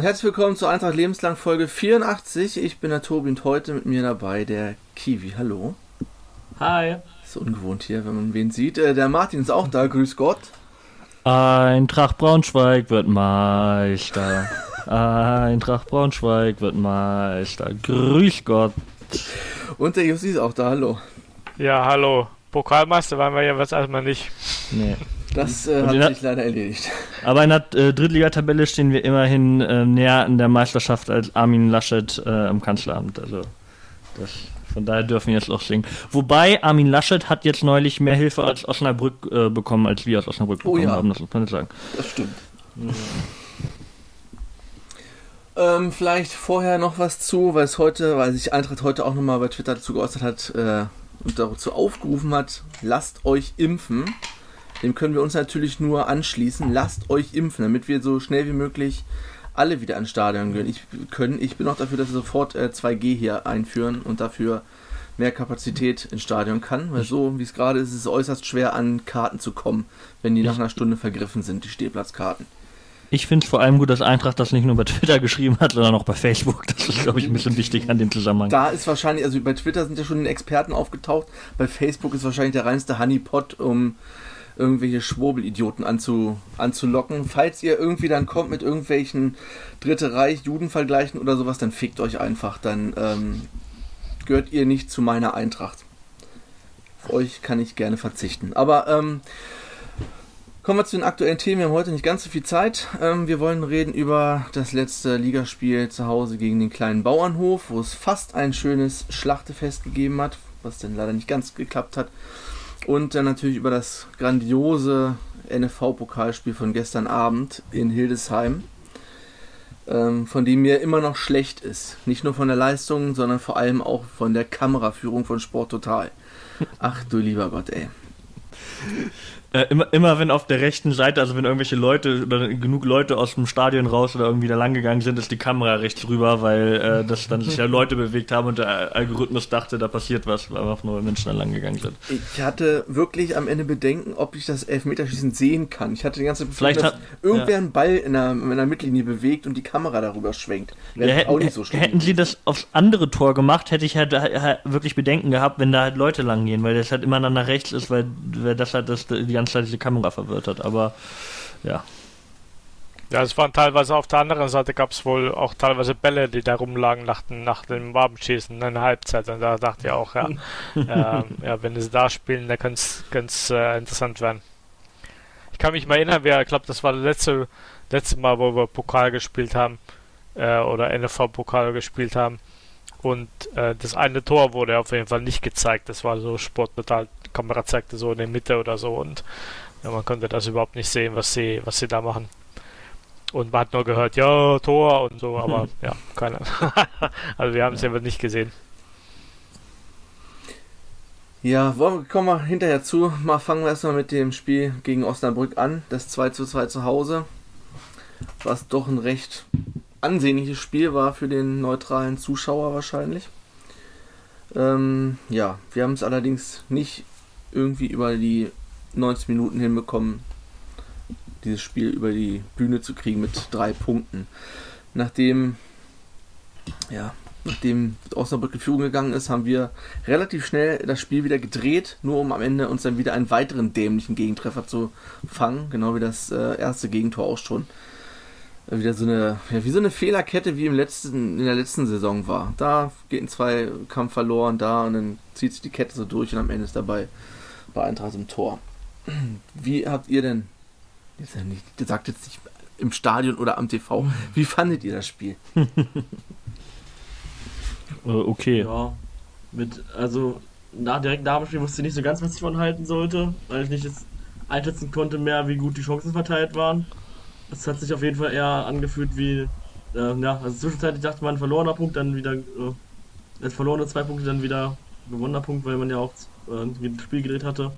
damit herzlich willkommen zur Eintracht Lebenslang Folge 84. Ich bin der Tobi und heute mit mir dabei der Kiwi. Hallo. Hi. Ist ungewohnt hier, wenn man wen sieht. Äh, der Martin ist auch da, grüß Gott. Eintracht Braunschweig wird Meister. Eintracht Braunschweig wird Meister. Grüß Gott. Und der Jussi ist auch da, hallo. Ja, hallo. Pokalmeister waren wir ja was erstmal nicht. Nee. Das äh, hat sich leider erledigt. Aber in der äh, Drittligatabelle stehen wir immerhin äh, näher an der Meisterschaft als Armin Laschet äh, im Kanzleramt. Also das, von daher dürfen wir jetzt auch singen. Wobei Armin Laschet hat jetzt neulich mehr Hilfe als Osnabrück äh, bekommen, als wir aus Osnabrück bekommen oh ja. haben. Das muss man nicht sagen. Das stimmt. Ja. Ähm, vielleicht vorher noch was zu, weil es heute, weil sich Eintracht heute auch nochmal bei Twitter dazu geäußert hat äh, und dazu aufgerufen hat, lasst euch impfen dem können wir uns natürlich nur anschließen. Lasst euch impfen, damit wir so schnell wie möglich alle wieder ins Stadion können. Ich, können. ich bin auch dafür, dass wir sofort äh, 2G hier einführen und dafür mehr Kapazität ins Stadion kann, weil so wie es gerade ist, ist es äußerst schwer an Karten zu kommen, wenn die nach einer Stunde vergriffen sind, die Stehplatzkarten. Ich finde es vor allem gut, dass Eintracht das nicht nur bei Twitter geschrieben hat, sondern auch bei Facebook. Das ist, glaube ich, ein bisschen wichtig an dem Zusammenhang. Da ist wahrscheinlich, also bei Twitter sind ja schon Experten aufgetaucht, bei Facebook ist wahrscheinlich der reinste Honeypot, um irgendwelche Schwurbelidioten anzu, anzulocken. Falls ihr irgendwie dann kommt mit irgendwelchen Dritte Reich, Judenvergleichen oder sowas, dann fickt euch einfach. Dann ähm, gehört ihr nicht zu meiner Eintracht. Auf euch kann ich gerne verzichten. Aber ähm, kommen wir zu den aktuellen Themen. Wir haben heute nicht ganz so viel Zeit. Ähm, wir wollen reden über das letzte Ligaspiel zu Hause gegen den kleinen Bauernhof, wo es fast ein schönes Schlachtefest gegeben hat, was dann leider nicht ganz geklappt hat. Und dann natürlich über das grandiose NFV-Pokalspiel von gestern Abend in Hildesheim, ähm, von dem mir immer noch schlecht ist. Nicht nur von der Leistung, sondern vor allem auch von der Kameraführung von Sport Total. Ach du lieber Gott, ey. Äh, immer, immer wenn auf der rechten Seite, also wenn irgendwelche Leute oder genug Leute aus dem Stadion raus oder irgendwie da lang gegangen sind, ist die Kamera rechts rüber, weil äh, das dann sich ja Leute bewegt haben und der Algorithmus dachte, da passiert was, weil einfach nur Menschen da lang gegangen sind. Ich hatte wirklich am Ende Bedenken, ob ich das Elfmeterschießen sehen kann. Ich hatte die ganze Zeit Vielleicht dass hat, irgendwer ja. einen Ball in der, in der Mittellinie bewegt und die Kamera darüber schwenkt. Ja, hätten, auch nicht so hätten sie das aufs andere Tor gemacht, hätte ich halt, halt, wirklich Bedenken gehabt, wenn da halt Leute lang gehen, weil das halt immer dann nach rechts ist, weil, weil das halt das, die diese Kamera verwirrt hat. Aber ja. Ja, es waren teilweise auf der anderen Seite gab es wohl auch teilweise Bälle, die da rumlagen nach, nach dem Wabenschießen in der Halbzeit. Und da dachte ich auch, ja, äh, ja wenn sie da spielen, dann könnte es äh, interessant werden. Ich kann mich mal erinnern, wer, ich glaube, das war das letzte, letzte Mal, wo wir Pokal gespielt haben äh, oder NFV-Pokal gespielt haben. Und äh, das eine Tor wurde auf jeden Fall nicht gezeigt. Das war so Sport total Kamera zeigte so in der Mitte oder so und ja, man konnte das überhaupt nicht sehen, was sie, was sie da machen. Und man hat nur gehört, ja, Tor und so, aber ja, keine Also wir haben es ja. ja nicht gesehen. Ja, kommen wir hinterher zu. Mal fangen wir erstmal mit dem Spiel gegen Osnabrück an. Das 2 zu 2 zu Hause. Was doch ein recht ansehnliches Spiel war für den neutralen Zuschauer wahrscheinlich. Ähm, ja, wir haben es allerdings nicht irgendwie über die 90 Minuten hinbekommen, dieses Spiel über die Bühne zu kriegen mit drei Punkten. Nachdem, ja, nachdem Osnabrück in Führung gegangen ist, haben wir relativ schnell das Spiel wieder gedreht, nur um am Ende uns dann wieder einen weiteren dämlichen Gegentreffer zu fangen, genau wie das äh, erste Gegentor auch schon wieder so eine, ja, wie so eine Fehlerkette wie im letzten, in der letzten Saison war. Da geht ein Zweikampf verloren, da und dann zieht sich die Kette so durch und am Ende ist dabei bei Eintracht im Tor. Wie habt ihr denn, jetzt ja nicht, ihr sagt jetzt nicht im Stadion oder am TV, wie fandet ihr das Spiel? Äh, okay. Ja, mit, also nach, direkt nach dem Spiel wusste ich nicht so ganz, was ich von halten sollte, weil ich nicht jetzt einschätzen konnte mehr, wie gut die Chancen verteilt waren. Es hat sich auf jeden Fall eher angefühlt wie, äh, ja, also zwischenzeitlich dachte man verlorener Punkt, dann wieder, äh, verlorene zwei Punkte, dann wieder gewonnener Punkt, weil man ja auch äh, das Spiel gedreht hatte.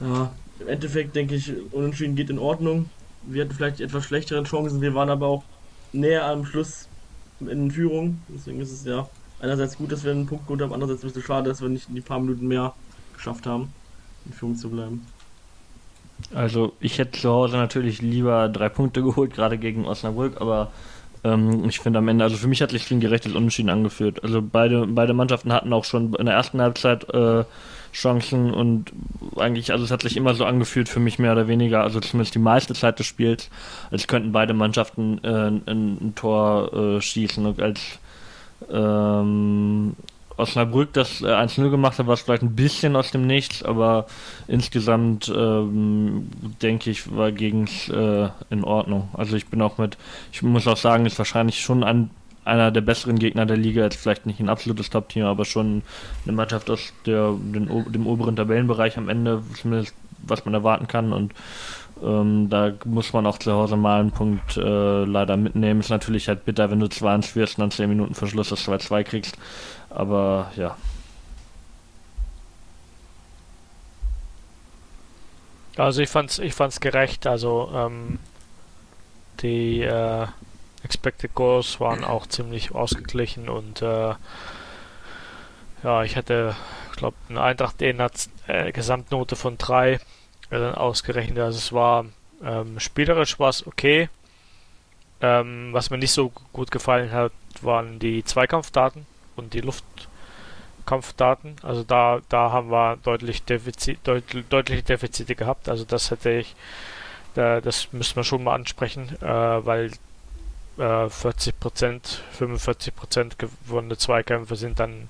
Ja, im Endeffekt denke ich, Unentschieden geht in Ordnung. Wir hatten vielleicht etwas schlechtere Chancen, wir waren aber auch näher am Schluss in Führung. Deswegen ist es ja einerseits gut, dass wir einen Punkt geholt haben, andererseits ein bisschen schade, dass wir nicht die paar Minuten mehr geschafft haben, in Führung zu bleiben. Also ich hätte zu Hause natürlich lieber drei Punkte geholt, gerade gegen Osnabrück, aber Ähm, ich finde am Ende, also für mich hat sich ein gerechtes Unentschieden angeführt. Also beide, beide Mannschaften hatten auch schon in der ersten Halbzeit äh, Chancen und eigentlich, also es hat sich immer so angefühlt für mich mehr oder weniger, also zumindest die meiste Zeit des Spiels, als könnten beide Mannschaften äh, ein, ein, Tor äh, schießen und als ähm, Osnabrück das äh, 1-0 gemacht hat, war es vielleicht ein bisschen aus dem Nichts, aber insgesamt ähm, denke ich, war gegen äh, in Ordnung. Also ich bin auch mit, ich muss auch sagen, ist wahrscheinlich schon ein, einer der besseren Gegner der Liga, jetzt vielleicht nicht ein absolutes Top-Team, aber schon eine Mannschaft aus der, den, dem oberen Tabellenbereich am Ende, zumindest was man erwarten kann und ähm, da muss man auch zu Hause mal einen Punkt äh, leider mitnehmen. Ist natürlich halt bitter, wenn du 2-1 wirst und dann 10 Minuten vor Schluss das 2-2 kriegst. Aber ja. Also ich fand's, ich fand's gerecht. Also ähm, die äh, Expected Goals waren auch ziemlich ausgeglichen und äh, ja, ich hatte, ich glaube, eine Eintracht den hat äh, Gesamtnote von 3 äh, dann ausgerechnet. Also es war ähm, spielerisch war es okay. Ähm, was mir nicht so gut gefallen hat, waren die Zweikampfdaten und die Luftkampfdaten. Also da, da haben wir deutlich Defizit, deut, deutliche Defizite gehabt. Also das hätte ich, da, das müssen wir schon mal ansprechen, äh, weil äh, 40 Prozent, 45 Prozent gewonnene Zweikämpfe sind dann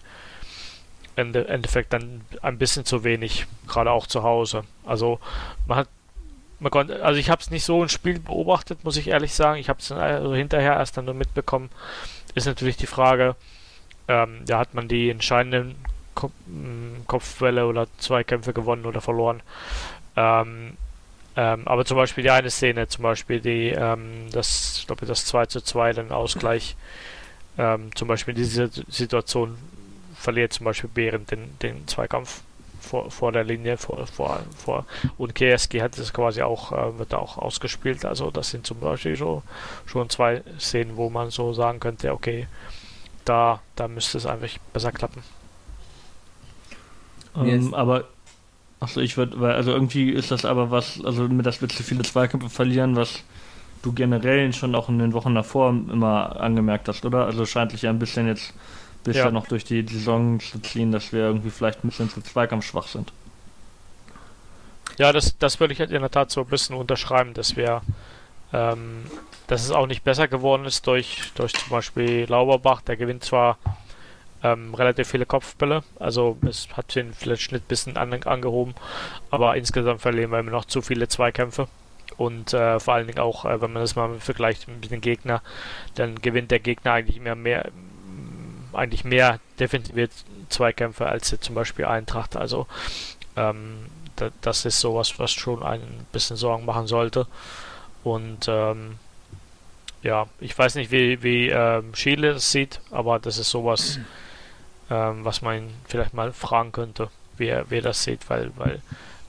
im Endeffekt dann ein bisschen zu wenig, gerade auch zu Hause. Also man hat man konnte, also ich habe es nicht so im Spiel beobachtet, muss ich ehrlich sagen. Ich habe es also hinterher erst dann nur mitbekommen. Ist natürlich die Frage, ähm, da hat man die entscheidenden Ko mm, Kopfwelle oder Zweikämpfe gewonnen oder verloren. Ähm, ähm, aber zum Beispiel die eine Szene, zum Beispiel die, ähm, das, ich glaube, das 2 zu 2, den Ausgleich, ähm, zum Beispiel diese Situation verliert zum Beispiel Behrend den, den Zweikampf vor, vor der Linie, vor, vor, vor und KSG hat es quasi auch, äh, wird auch ausgespielt. Also das sind zum Beispiel so schon zwei Szenen, wo man so sagen könnte, okay, da, da müsste es einfach besser klappen. Ähm, aber achso, ich würde, also irgendwie ist das aber was, also mit das wird zu viele Zweikämpfe verlieren, was du generell schon auch in den Wochen davor immer angemerkt hast, oder? Also scheint sich ja ein bisschen jetzt bisher ja. noch durch die Saison zu ziehen, dass wir irgendwie vielleicht ein bisschen zu zweikampfschwach sind. Ja, das, das würde ich halt in der Tat so ein bisschen unterschreiben, dass wir ähm, dass es auch nicht besser geworden ist durch, durch zum Beispiel Lauberbach. Der gewinnt zwar ähm, relativ viele Kopfbälle, also es hat den Schnitt ein bisschen an, angehoben, aber insgesamt verlieren wir immer noch zu viele Zweikämpfe. Und äh, vor allen Dingen auch, äh, wenn man das mal vergleicht mit dem Gegner, dann gewinnt der Gegner eigentlich mehr, mehr eigentlich mehr defensive Zweikämpfe als jetzt zum Beispiel Eintracht. Also ähm, da, das ist sowas, was schon ein bisschen Sorgen machen sollte. Und ähm, ja, ich weiß nicht, wie, wie ähm, Schiele es sieht, aber das ist sowas, ähm, was man vielleicht mal fragen könnte, wie er, wie er das sieht, weil, weil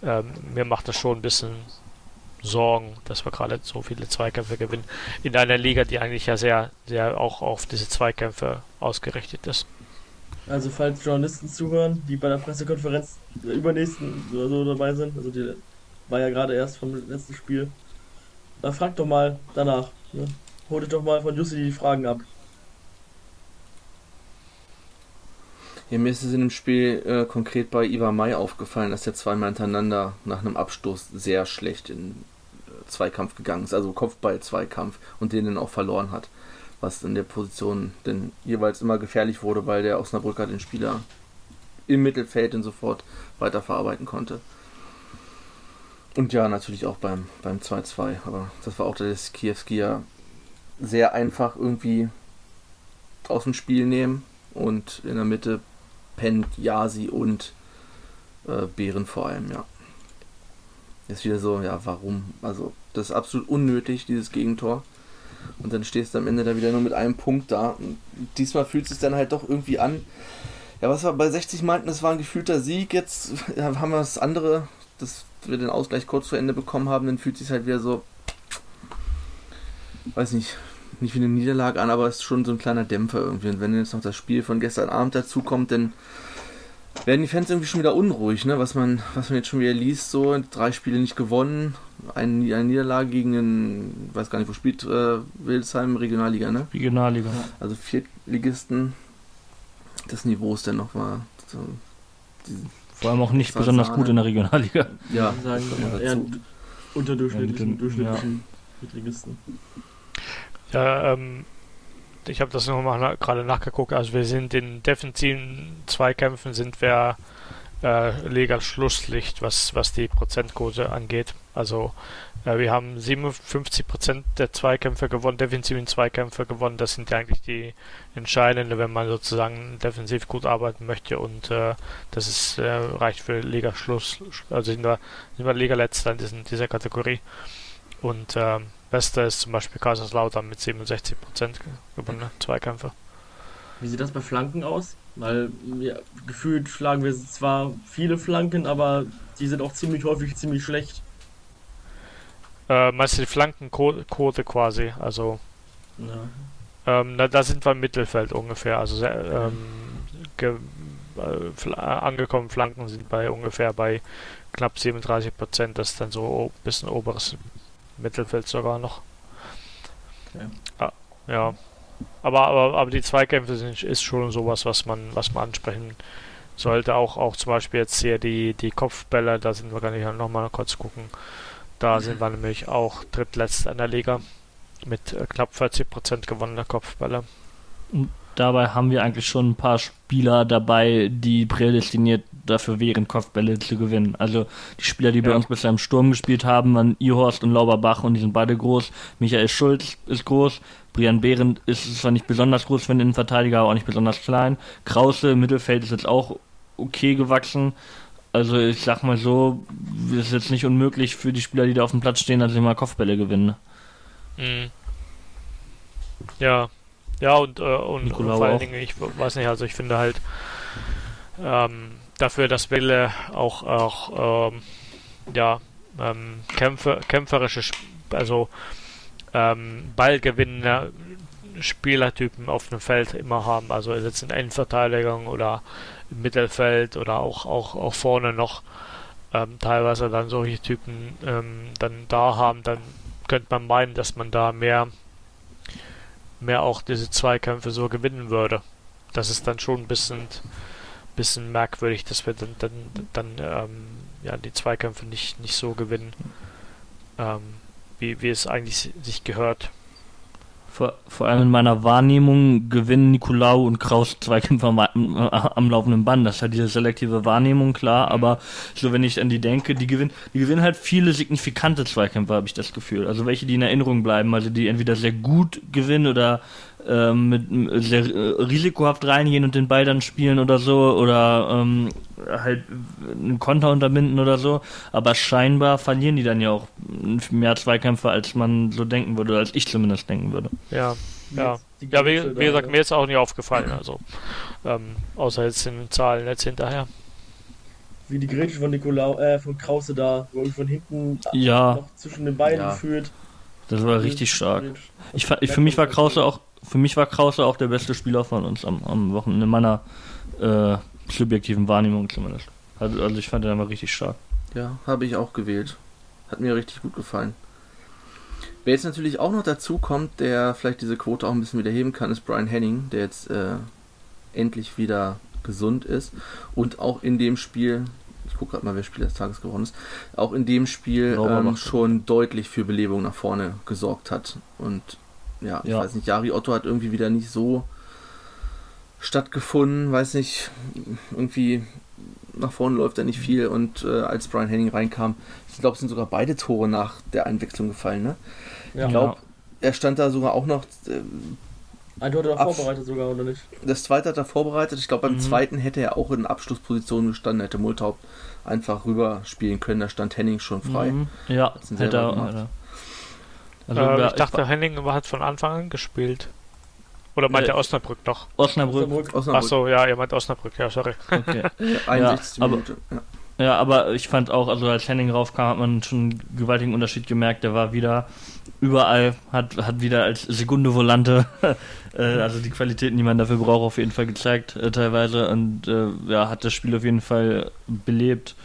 ähm, mir macht das schon ein bisschen Sorgen, dass wir gerade so viele Zweikämpfe gewinnen. In einer Liga, die eigentlich ja sehr, sehr auch auf diese Zweikämpfe ausgerichtet ist. Also falls Journalisten zuhören, die bei der Pressekonferenz übernächsten oder so dabei sind, also die war ja gerade erst vom letzten Spiel, dann frag doch mal danach. Ne? Holt doch mal von Jussi die Fragen ab. Ja, mir ist es in dem Spiel äh, konkret bei Iva Mai aufgefallen, dass er zweimal hintereinander nach einem Abstoß sehr schlecht in äh, Zweikampf gegangen ist, also Kopfball-Zweikampf und den dann auch verloren hat. Was in der Position denn jeweils immer gefährlich wurde, weil der Osnabrücker den Spieler im Mittelfeld dann sofort weiterverarbeiten konnte. Und ja, natürlich auch beim, beim 2-2. Aber das war auch das Kiewski ja sehr einfach irgendwie aus dem Spiel nehmen. Und in der Mitte pennt Yasi und äh, Bären vor allem, ja. Ist wieder so, ja, warum? Also, das ist absolut unnötig, dieses Gegentor. Und dann stehst du am Ende da wieder nur mit einem Punkt da. Und diesmal fühlt es sich dann halt doch irgendwie an. Ja, was wir bei 60 meinten, das war ein gefühlter Sieg. Jetzt haben wir das andere dass wir den Ausgleich kurz zu Ende bekommen haben, dann fühlt es sich halt wieder so, weiß nicht, nicht wie eine Niederlage an, aber es ist schon so ein kleiner Dämpfer irgendwie. Und wenn jetzt noch das Spiel von gestern Abend dazu kommt, dann werden die Fans irgendwie schon wieder unruhig, ne? Was man, was man jetzt schon wieder liest, so drei Spiele nicht gewonnen, eine, eine Niederlage gegen einen, weiß gar nicht, wo spielt äh, Wildesheim, Regionalliga, ne? Regionalliga. Also Viertligisten. Das Niveau ist dann noch mal so, Vor allem auch nicht Das besonders gut in der Regionalliga. ja, sagen, noch eher unterdurchschnittlichen, Ja, Drittligisten. Ja, ähm, ich habe das nochmal na gerade nachgeguckt. Also wir sind in defensiven Zweikämpfen sind wir äh, Liga Schlusslicht, was, was die Prozentquote angeht. Also wir haben 57% der Zweikämpfe gewonnen, defensiven Zweikämpfe gewonnen. Das sind ja eigentlich die entscheidenden, wenn man sozusagen defensiv gut arbeiten möchte. Und äh, das ist äh, reicht für Liga Schluss. Also sind wir, sind wir Liga Letzter in diesen, dieser Kategorie. Und ähm, Bester ist zum Beispiel Kaiserslautern mit 67% gewonnene Zweikämpfe. Wie sieht das bei Flanken aus? Weil ja, gefühlt schlagen wir zwar viele Flanken, aber die sind auch ziemlich häufig ziemlich schlecht. Äh, meinst du die Flankenquote quasi? Also, Ja. ähm, na, da sind wir im Mittelfeld ungefähr. Also, ähm, äh, fl äh, angekommen Flanken sind bei ungefähr bei knapp 37%. Das ist dann so ein bisschen oberes Mittelfeld sogar noch. Okay. Ah, ja. Aber, aber, aber die Zweikämpfe sind, ist schon sowas, was man, was man ansprechen sollte. Auch, auch zum Beispiel jetzt hier die, die Kopfbälle, da sind wir gar nicht nochmal kurz gucken. Da sind wir nämlich auch drittletzt in der Liga mit äh, knapp 40% gewonnener Kopfbälle. Dabei haben wir eigentlich schon ein paar Spieler dabei, die prädestiniert dafür wären, Kopfbälle zu gewinnen. Also die Spieler, die bei Ja. uns bisher im Sturm gespielt haben, waren Ihorst und Lauberbach und die sind beide groß. Michael Schulz ist groß. Brian Behrendt ist zwar nicht besonders groß für einen Innenverteidiger, aber auch nicht besonders klein. Krause im Mittelfeld ist jetzt auch okay gewachsen. Also ich sag mal so, es ist jetzt nicht unmöglich für die Spieler, die da auf dem Platz stehen, dass sie mal Kopfbälle gewinnen. Mhm. Ja, ja und, äh, und, und vor allen. Dingen, ich weiß nicht, also ich finde halt ähm, dafür, dass Wille auch, auch ähm, ja, ähm, Kämpfe, kämpferische, Sp- also ähm, ballgewinnende Spielertypen auf dem Feld immer haben, also jetzt in Endverteidigung oder im Mittelfeld oder auch, auch, auch vorne noch ähm, teilweise dann solche Typen ähm, dann da haben, dann könnte man meinen, dass man da mehr, mehr auch diese Zweikämpfe so gewinnen würde. Das ist dann schon ein bisschen, bisschen merkwürdig, dass wir dann, dann, dann ähm, ja, die Zweikämpfe nicht, nicht so gewinnen, ähm, wie, wie es eigentlich sich gehört. Vor, vor allem in meiner Wahrnehmung gewinnen Nikolaou und Kraus Zweikämpfer am, am laufenden Band. Das ist halt diese selektive Wahrnehmung, klar, aber so wenn ich an die denke, die gewinnen, die gewinnen halt viele signifikante Zweikämpfe, habe ich das Gefühl. Also welche, die in Erinnerung bleiben, also die entweder sehr gut gewinnen oder ähm, mit m- sehr äh, risikohaft reingehen und den Ball dann spielen oder so oder ähm, halt einen Konter unterbinden oder so. Aber scheinbar verlieren die dann ja auch mehr Zweikämpfe, als man so denken würde, oder als ich zumindest denken würde. Ja, ja. Ja, wie, wie gesagt, mir ist auch nicht aufgefallen, also ähm, außer jetzt in den Zahlen jetzt hinterher. Wie die Grätsche von Nikolaou, äh, von Krause da, wo ich von hinten Ja. noch zwischen den Beinen Ja. führt. Das war richtig stark. Ich, ich, für mich war Krause auch, für mich war Krause auch der beste Spieler von uns am, am Wochenende, in meiner äh, subjektiven Wahrnehmung zumindest. Also, also ich fand den aber richtig stark. Ja, habe ich auch gewählt. Hat mir richtig gut gefallen. Wer jetzt natürlich auch noch dazu kommt, der vielleicht diese Quote auch ein bisschen wieder heben kann, ist Brian Henning, der jetzt äh, endlich wieder gesund ist und auch in dem Spiel, ich gucke gerade mal, wer Spieler des Tages geworden ist, auch in dem Spiel ähm, schon deutlich für Belebung nach vorne gesorgt hat. Und ja, ich Ja. weiß nicht, Jari Otto hat irgendwie wieder nicht so stattgefunden, weiß nicht, irgendwie nach vorne läuft er nicht viel und äh, als Brian Henning reinkam, ich glaube, es sind sogar beide Tore nach der Einwechslung gefallen, ne? Ja. Ich glaube, er stand da sogar auch noch, äh, Ein Tor hat er vorbereitet sogar, oder nicht? das zweite hat er vorbereitet, ich glaube, beim Mhm. zweiten hätte er auch in Abschlussposition gestanden, hätte Multhaupt einfach rüber spielen können, da stand Henning schon frei. Mhm. Ja, hätte er. Also, äh, ich dachte, Henning hat von Anfang an gespielt. Oder meint Nee. der Osnabrück noch? Osnabrück. Osnabrück. Osnabrück, Achso, ja, ihr meint Osnabrück, ja, sorry. Okay. 61. Ja, aber-. Ja. Ja, aber ich fand auch, also als Henning raufkam, hat man schon einen gewaltigen Unterschied gemerkt. Der war wieder überall, hat, hat wieder als Sekunde Volante, äh, also die Qualitäten, die man dafür braucht, auf jeden Fall gezeigt, äh, teilweise. Und äh, ja, hat das Spiel auf jeden Fall belebt.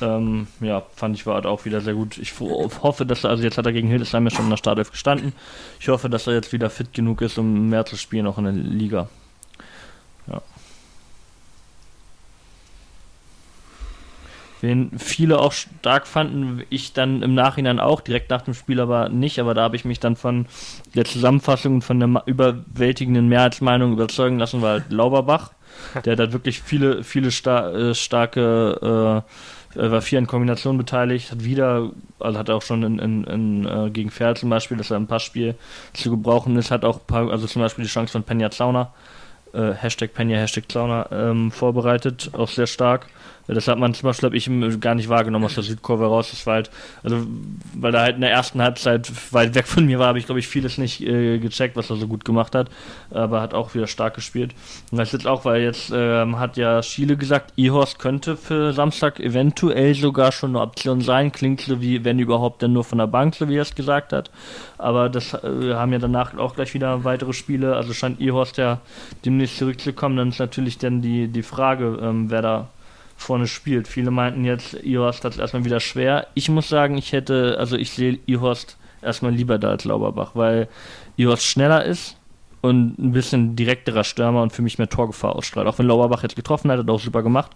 Ähm, ja, fand ich war halt auch wieder sehr gut. Ich hoffe, dass er, also jetzt hat er gegen Hildesheim ja schon in der Startelf gestanden. Ich hoffe, dass er jetzt wieder fit genug ist, um mehr zu spielen, auch in der Liga. Ja. Wen viele auch stark fanden, ich dann im Nachhinein auch, direkt nach dem Spiel aber nicht, aber da habe ich mich dann von der Zusammenfassung und von der überwältigenden Mehrheitsmeinung überzeugen lassen, war halt Lauberbach. Der hat halt wirklich viele, viele star äh, starke, äh, war vier in Kombination beteiligt, hat wieder, also hat auch schon in, in, in äh, gegen Pferd zum Beispiel, dass er im Passspiel zu gebrauchen ist, hat auch paar, also zum Beispiel die Chance von Penja Zauner, äh, Hashtag Penja, Hashtag Zauner, ähm, vorbereitet, auch sehr stark. Das hat man zum Beispiel, habe ich gar nicht wahrgenommen aus der Südkurve raus. Das war halt, also, weil er halt in der ersten Halbzeit weit weg von mir war, habe ich, glaube ich, vieles nicht äh, gecheckt, was er so gut gemacht hat. Aber hat auch wieder stark gespielt. Und das ist jetzt auch, weil jetzt ähm, hat ja Schiele gesagt, Ihorst könnte für Samstag eventuell sogar schon eine Option sein. Klingt so wie, wenn überhaupt, dann nur von der Bank, so wie er es gesagt hat. Aber das äh, haben ja danach auch gleich wieder weitere Spiele. Also scheint Ihorst ja demnächst zurückzukommen. Dann ist natürlich dann die, die Frage, ähm, wer da vorne spielt. Viele meinten jetzt, Ihorst hat es erstmal wieder schwer. Ich muss sagen, ich hätte, also ich sehe Ihorst erstmal lieber da als Lauberbach, weil Ihorst schneller ist und ein bisschen direkterer Stürmer und für mich mehr Torgefahr ausstrahlt. Auch wenn Lauberbach jetzt getroffen hat, hat er auch super gemacht.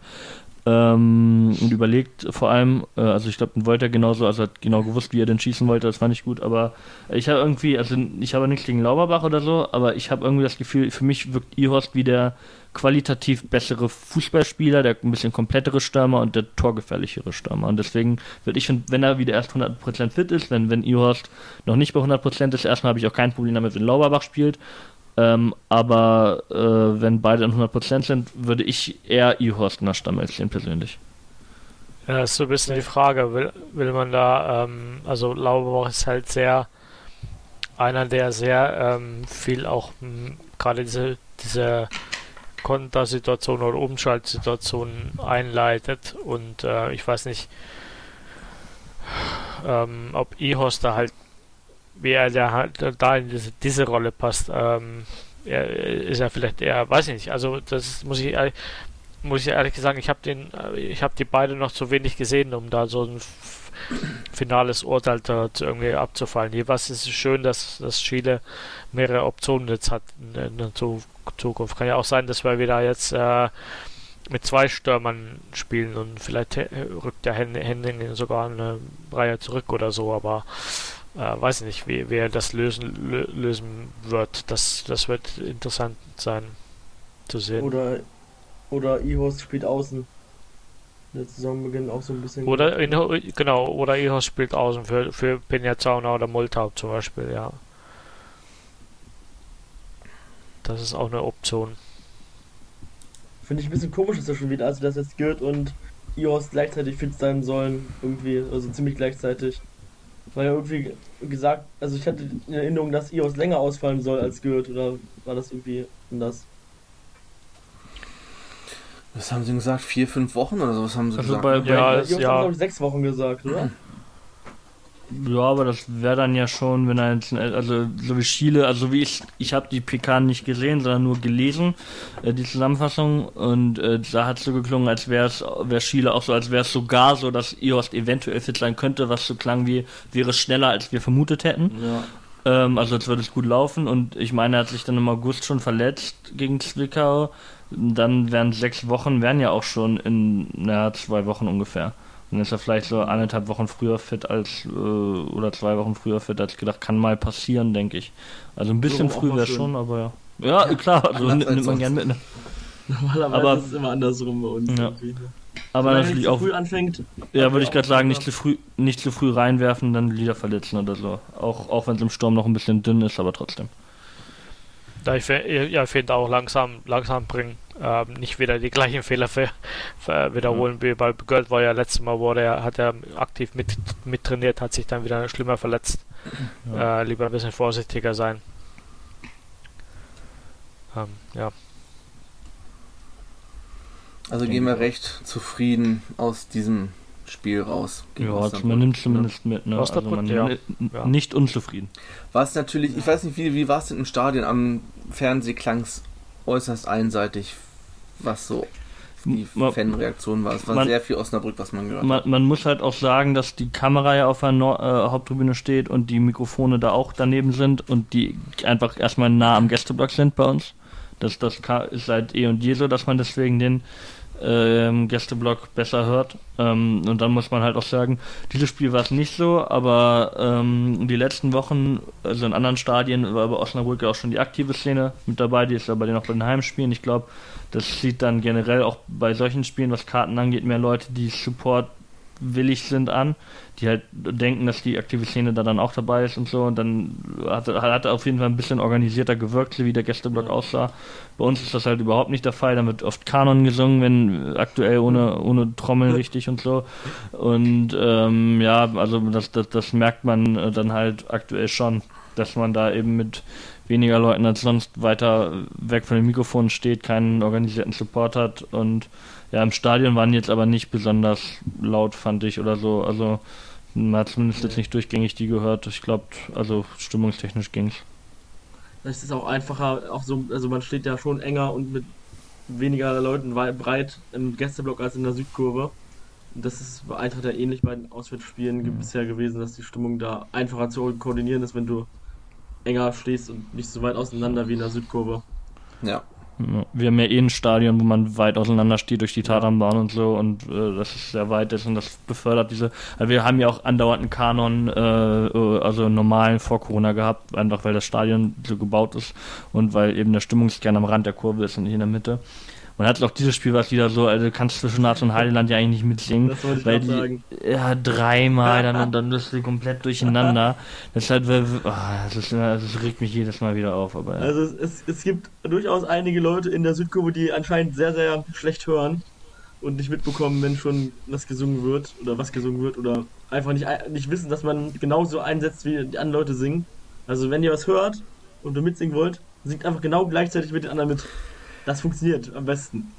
Ähm, und überlegt vor allem, äh, also ich glaube, den wollte er genauso, also hat genau gewusst, wie er den schießen wollte, das fand ich gut, aber ich habe irgendwie, also ich habe nichts gegen Lauberbach oder so, aber ich habe irgendwie das Gefühl, für mich wirkt Ihorst wie der qualitativ bessere Fußballspieler, der ein bisschen komplettere Stürmer und der torgefährlichere Stürmer. Und deswegen würde ich, wenn er wieder erst 100% fit ist, wenn, wenn Ihorst noch nicht bei 100% ist, erstmal habe ich auch kein Problem damit, wenn Lauberbach spielt. Ähm, aber äh, wenn beide an 100% sind, würde ich eher der Stammelf sehen, persönlich. Ja, ist so ein bisschen die Frage, will, will man da, ähm, also Lauberbach ist halt sehr einer, der sehr ähm, viel auch gerade diese, diese Kontersituation oder Umschaltsituation einleitet und äh, ich weiß nicht, ähm, ob Ihos da halt, wie er da, halt, da in diese, diese Rolle passt. Ähm, er, ist er vielleicht eher, weiß ich nicht, also das muss ich muss ich ehrlich sagen, ich habe den, ich habe die beiden noch zu wenig gesehen, um da so ein finales Urteil dazu irgendwie abzufallen. Jeweils ist es schön, dass, dass Chile mehrere Optionen jetzt hat in der Zukunft. Kann ja auch sein, dass wir wieder jetzt äh, mit zwei Stürmern spielen und vielleicht rückt der Henning sogar eine Reihe zurück oder so, aber äh, weiß ich nicht, wie, wie er das lösen, lö lösen wird. Das, das wird interessant sein zu sehen. Oder, oder Ihos spielt außen der Saisonbeginn auch so ein bisschen. Oder in, genau, oder Ihos spielt außen für, für Penjazauna oder Multau zum Beispiel, ja. Das ist auch eine Option. Finde ich ein bisschen komisch, dass er schon wieder, also dass jetzt Gürt und Ios gleichzeitig fit sein sollen, irgendwie, also ziemlich gleichzeitig. Weil ja irgendwie gesagt, also ich hatte in Erinnerung, dass Ios länger ausfallen soll als Gürt, oder war das irgendwie anders? Was haben sie gesagt? Vier, fünf Wochen oder so? Was haben sie also gesagt? Bei, bei ja, Ios ja. haben, glaube ich, sechs Wochen gesagt, oder? Ja, aber das wäre dann ja schon, wenn er jetzt, also so wie Chile, also wie ich, ich habe die PK nicht gesehen, sondern nur gelesen, äh, die Zusammenfassung, und äh, da hat es so geklungen, als wäre es, wäre Chile auch so, als wäre es sogar so, dass Iost eventuell fit sein könnte, was so klang wie, wäre schneller, als wir vermutet hätten. Ja. Ähm, also als würde es gut laufen, und ich meine, er hat sich dann im August schon verletzt gegen Zwickau, dann wären sechs Wochen, wären ja auch schon in, naja, zwei Wochen ungefähr. Dann ist er vielleicht so anderthalb Wochen früher fit als, äh, oder zwei Wochen früher fit als gedacht. Kann mal passieren, denke ich. Also ein bisschen so, früh wäre schon, aber ja. Ja, ja klar, also nimmt man gern mit. Ne? Normalerweise aber, ist es immer andersrum bei uns. Ja. Aber natürlich auch. früh anfängt. Ja, würde ich gerade sagen, nicht zu früh, nicht zu früh reinwerfen, dann Lieder verletzen oder so. Auch, auch wenn es im Sturm noch ein bisschen dünn ist, aber trotzdem. Da ich, ja, finde auch langsam, langsam bringen ähm, nicht wieder die gleichen Fehler für, für wiederholen mhm. wie bei Gold war ja letztes Mal wurde er hat er aktiv mit, mit trainiert, hat sich dann wieder schlimmer verletzt. Ja. Äh, lieber ein bisschen vorsichtiger sein. Ähm, ja. Also gehen wir recht zufrieden aus diesem Spiel raus. Ja, man nimmt zumindest mit. Ne? Also man ja. ja. nicht unzufrieden. War es natürlich, ich weiß nicht, wie, wie war es denn im Stadion? Am Fernseh klang es äußerst einseitig, was so die Fanreaktion war. Es war man- sehr viel Osnabrück, was man gehört hat. Man, man muss halt auch sagen, dass die Kamera ja auf der Nor äh, Haupttribüne steht und die Mikrofone da auch daneben sind und die einfach erstmal nah am Gästeblock sind bei uns. Das, das ist seit eh und je so, dass man deswegen den ähm, Gästeblock besser hört. Ähm, und dann muss man halt auch sagen, dieses Spiel war es nicht so, aber ähm, die letzten Wochen, also in anderen Stadien, war bei Osnabrück ja auch schon die aktive Szene mit dabei, die ist aber noch bei den Heimspielen. Ich glaube, das sieht dann generell auch bei solchen Spielen, was Karten angeht, mehr Leute, die Support willig sind an, die halt denken, dass die aktive Szene da dann auch dabei ist und so. Und dann hat, hat er auf jeden Fall ein bisschen organisierter gewirkt, so wie der Gästeblock aussah. Bei uns ist das halt überhaupt nicht der Fall, da wird oft Kanon gesungen, wenn aktuell ohne, ohne Trommeln richtig und so. Und ähm, ja, also das, das, das merkt man äh, dann halt aktuell schon, dass man da eben mit weniger Leuten als sonst weiter weg von den Mikrofonen steht, keinen organisierten Support hat und ja, im Stadion waren jetzt aber nicht besonders laut, fand ich, oder so. Also man hat zumindest jetzt nicht durchgängig die gehört. Ich glaube, also stimmungstechnisch ging's. Vielleicht ist es auch einfacher, auch so, also man steht ja schon enger und mit weniger Leuten breit im Gästeblock als in der Südkurve. Und das ist bei Eintracht ja ähnlich bei den Auswärtsspielen ge- bisher gewesen, dass die Stimmung da einfacher zu koordinieren ist, wenn du enger stehst und nicht so weit auseinander wie in der Südkurve. Ja. Wir haben ja eh ein Stadion, wo man weit auseinander steht durch die Tatanbahn und so und äh, das ist sehr weit ist und das befördert diese. Also wir haben ja auch andauernd einen Kanon, äh, äh, also normalen vor Corona gehabt, einfach weil das Stadion so gebaut ist und weil eben der Stimmungskern am Rand der Kurve ist und nicht in der Mitte. Man hat auch dieses Spiel was wieder so, also du kannst zwischen Naz und Heideland ja eigentlich nicht mitsingen. Das wollte ich weil die, sagen. Ja, dreimal, dann, und dann bist du komplett durcheinander. Das halt, das, ist, das regt mich jedes Mal wieder auf, aber ja. Also es, es, es gibt durchaus einige Leute in der Südkurve, die anscheinend sehr, sehr schlecht hören und nicht mitbekommen, wenn schon was gesungen wird oder was gesungen wird oder einfach nicht, nicht wissen, dass man genauso einsetzt, wie die anderen Leute singen. Also wenn ihr was hört und ihr mitsingen wollt, singt einfach genau gleichzeitig mit den anderen mit. Das funktioniert am besten.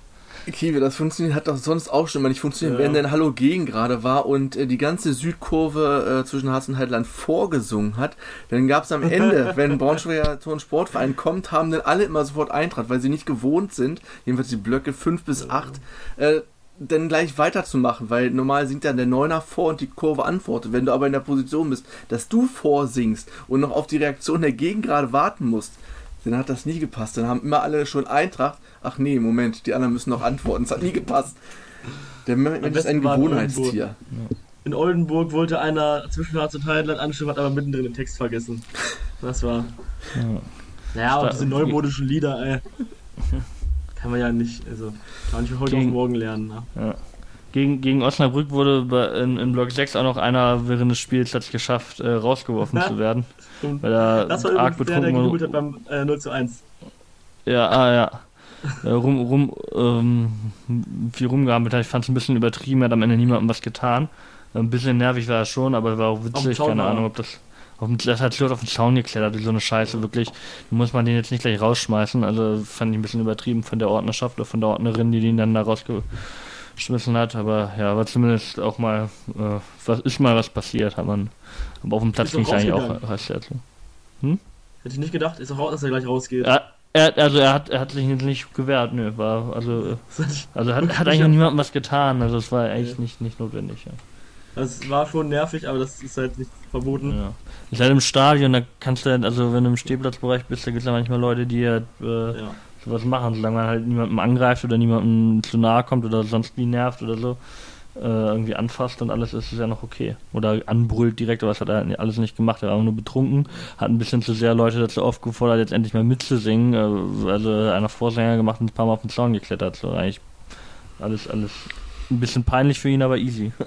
Kiwi, das funktioniert, hat doch sonst auch schon mal nicht funktioniert, Ja. wenn denn Hallo Gegen gerade war und äh, die ganze Südkurve äh, zwischen Harz und Heideland vorgesungen hat. Dann gab es am Ende, wenn Braunschweiger Turnsportverein kommt, haben dann alle immer sofort Eintracht, weil sie nicht gewohnt sind, jedenfalls die Blöcke 5 bis 8, äh, dann gleich weiterzumachen, weil normal singt dann der Neuner vor und die Kurve antwortet. Wenn du aber in der Position bist, dass du vorsingst und noch auf die Reaktion der Gegengrade warten musst, dann hat das nie gepasst. Dann haben immer alle schon Eintracht. Ach nee, Moment, die anderen müssen noch antworten. Es hat nie gepasst. Der Mensch ist ein war in Gewohnheitstier. In Oldenburg wollte einer zwischen Harz und Heideland anstimmen, hat aber mittendrin den Text vergessen. Das war. Ja. Naja, und Da- diese neumodischen Lieder, ey. Kann man ja nicht, also, kann man nicht von heute auf morgen lernen. Ne? Ja. Gegen, gegen Osnabrück wurde bei, in, in Block 6 auch noch einer während des Spiels hat es geschafft, äh, rausgeworfen zu werden. Stimmt. Weil er Das war arg übrigens der, der betrunken gejubelt hat beim äh, 0 zu 1. Ja, ah, ja. Äh, rum, rum, ähm, viel rumgehampelt hat. Ich fand es ein bisschen übertrieben, er hat am Ende niemandem was getan. Ein bisschen nervig war er schon, aber war auch witzig, Zaun keine. Ahnung, ob das. Auf dem, das hat Schluss auf den Zaun geklettert, wie so eine Scheiße, wirklich. Da muss man den jetzt nicht gleich rausschmeißen. Also fand ich ein bisschen übertrieben von der Ordnerschaft oder von der Ordnerin, die den dann da rausgeschmissen hat. Aber ja, war zumindest auch mal, äh, was ist mal was passiert, hat man. Aber auf dem Platz doch ging es eigentlich auch, ja so. Hätte ich nicht gedacht, ist auch raus, dass er gleich rausgeht. Er, er, also er hat, er hat sich nicht gewehrt, nö, war, also, also hat, hat eigentlich niemandem was getan, also es war eigentlich nicht, nicht notwendig, ja. das war schon nervig, aber das ist halt nicht verboten. ja. Ist halt im Stadion, da kannst du halt, also wenn du im Stehplatzbereich bist, da gibt es ja manchmal Leute, die halt, äh, Ja. Sowas machen, solange man halt niemandem angreift oder niemandem zu nahe kommt oder sonst wie nervt oder so, äh, irgendwie anfasst und alles ist es ja noch okay. Oder anbrüllt direkt, aber das hat er alles nicht gemacht, er war nur betrunken, hat ein bisschen zu sehr Leute dazu aufgefordert, jetzt endlich mal mitzusingen, äh, also einer Vorsänger gemacht und ein paar Mal auf den Zaun geklettert, so eigentlich alles, alles ein bisschen peinlich für ihn, aber easy.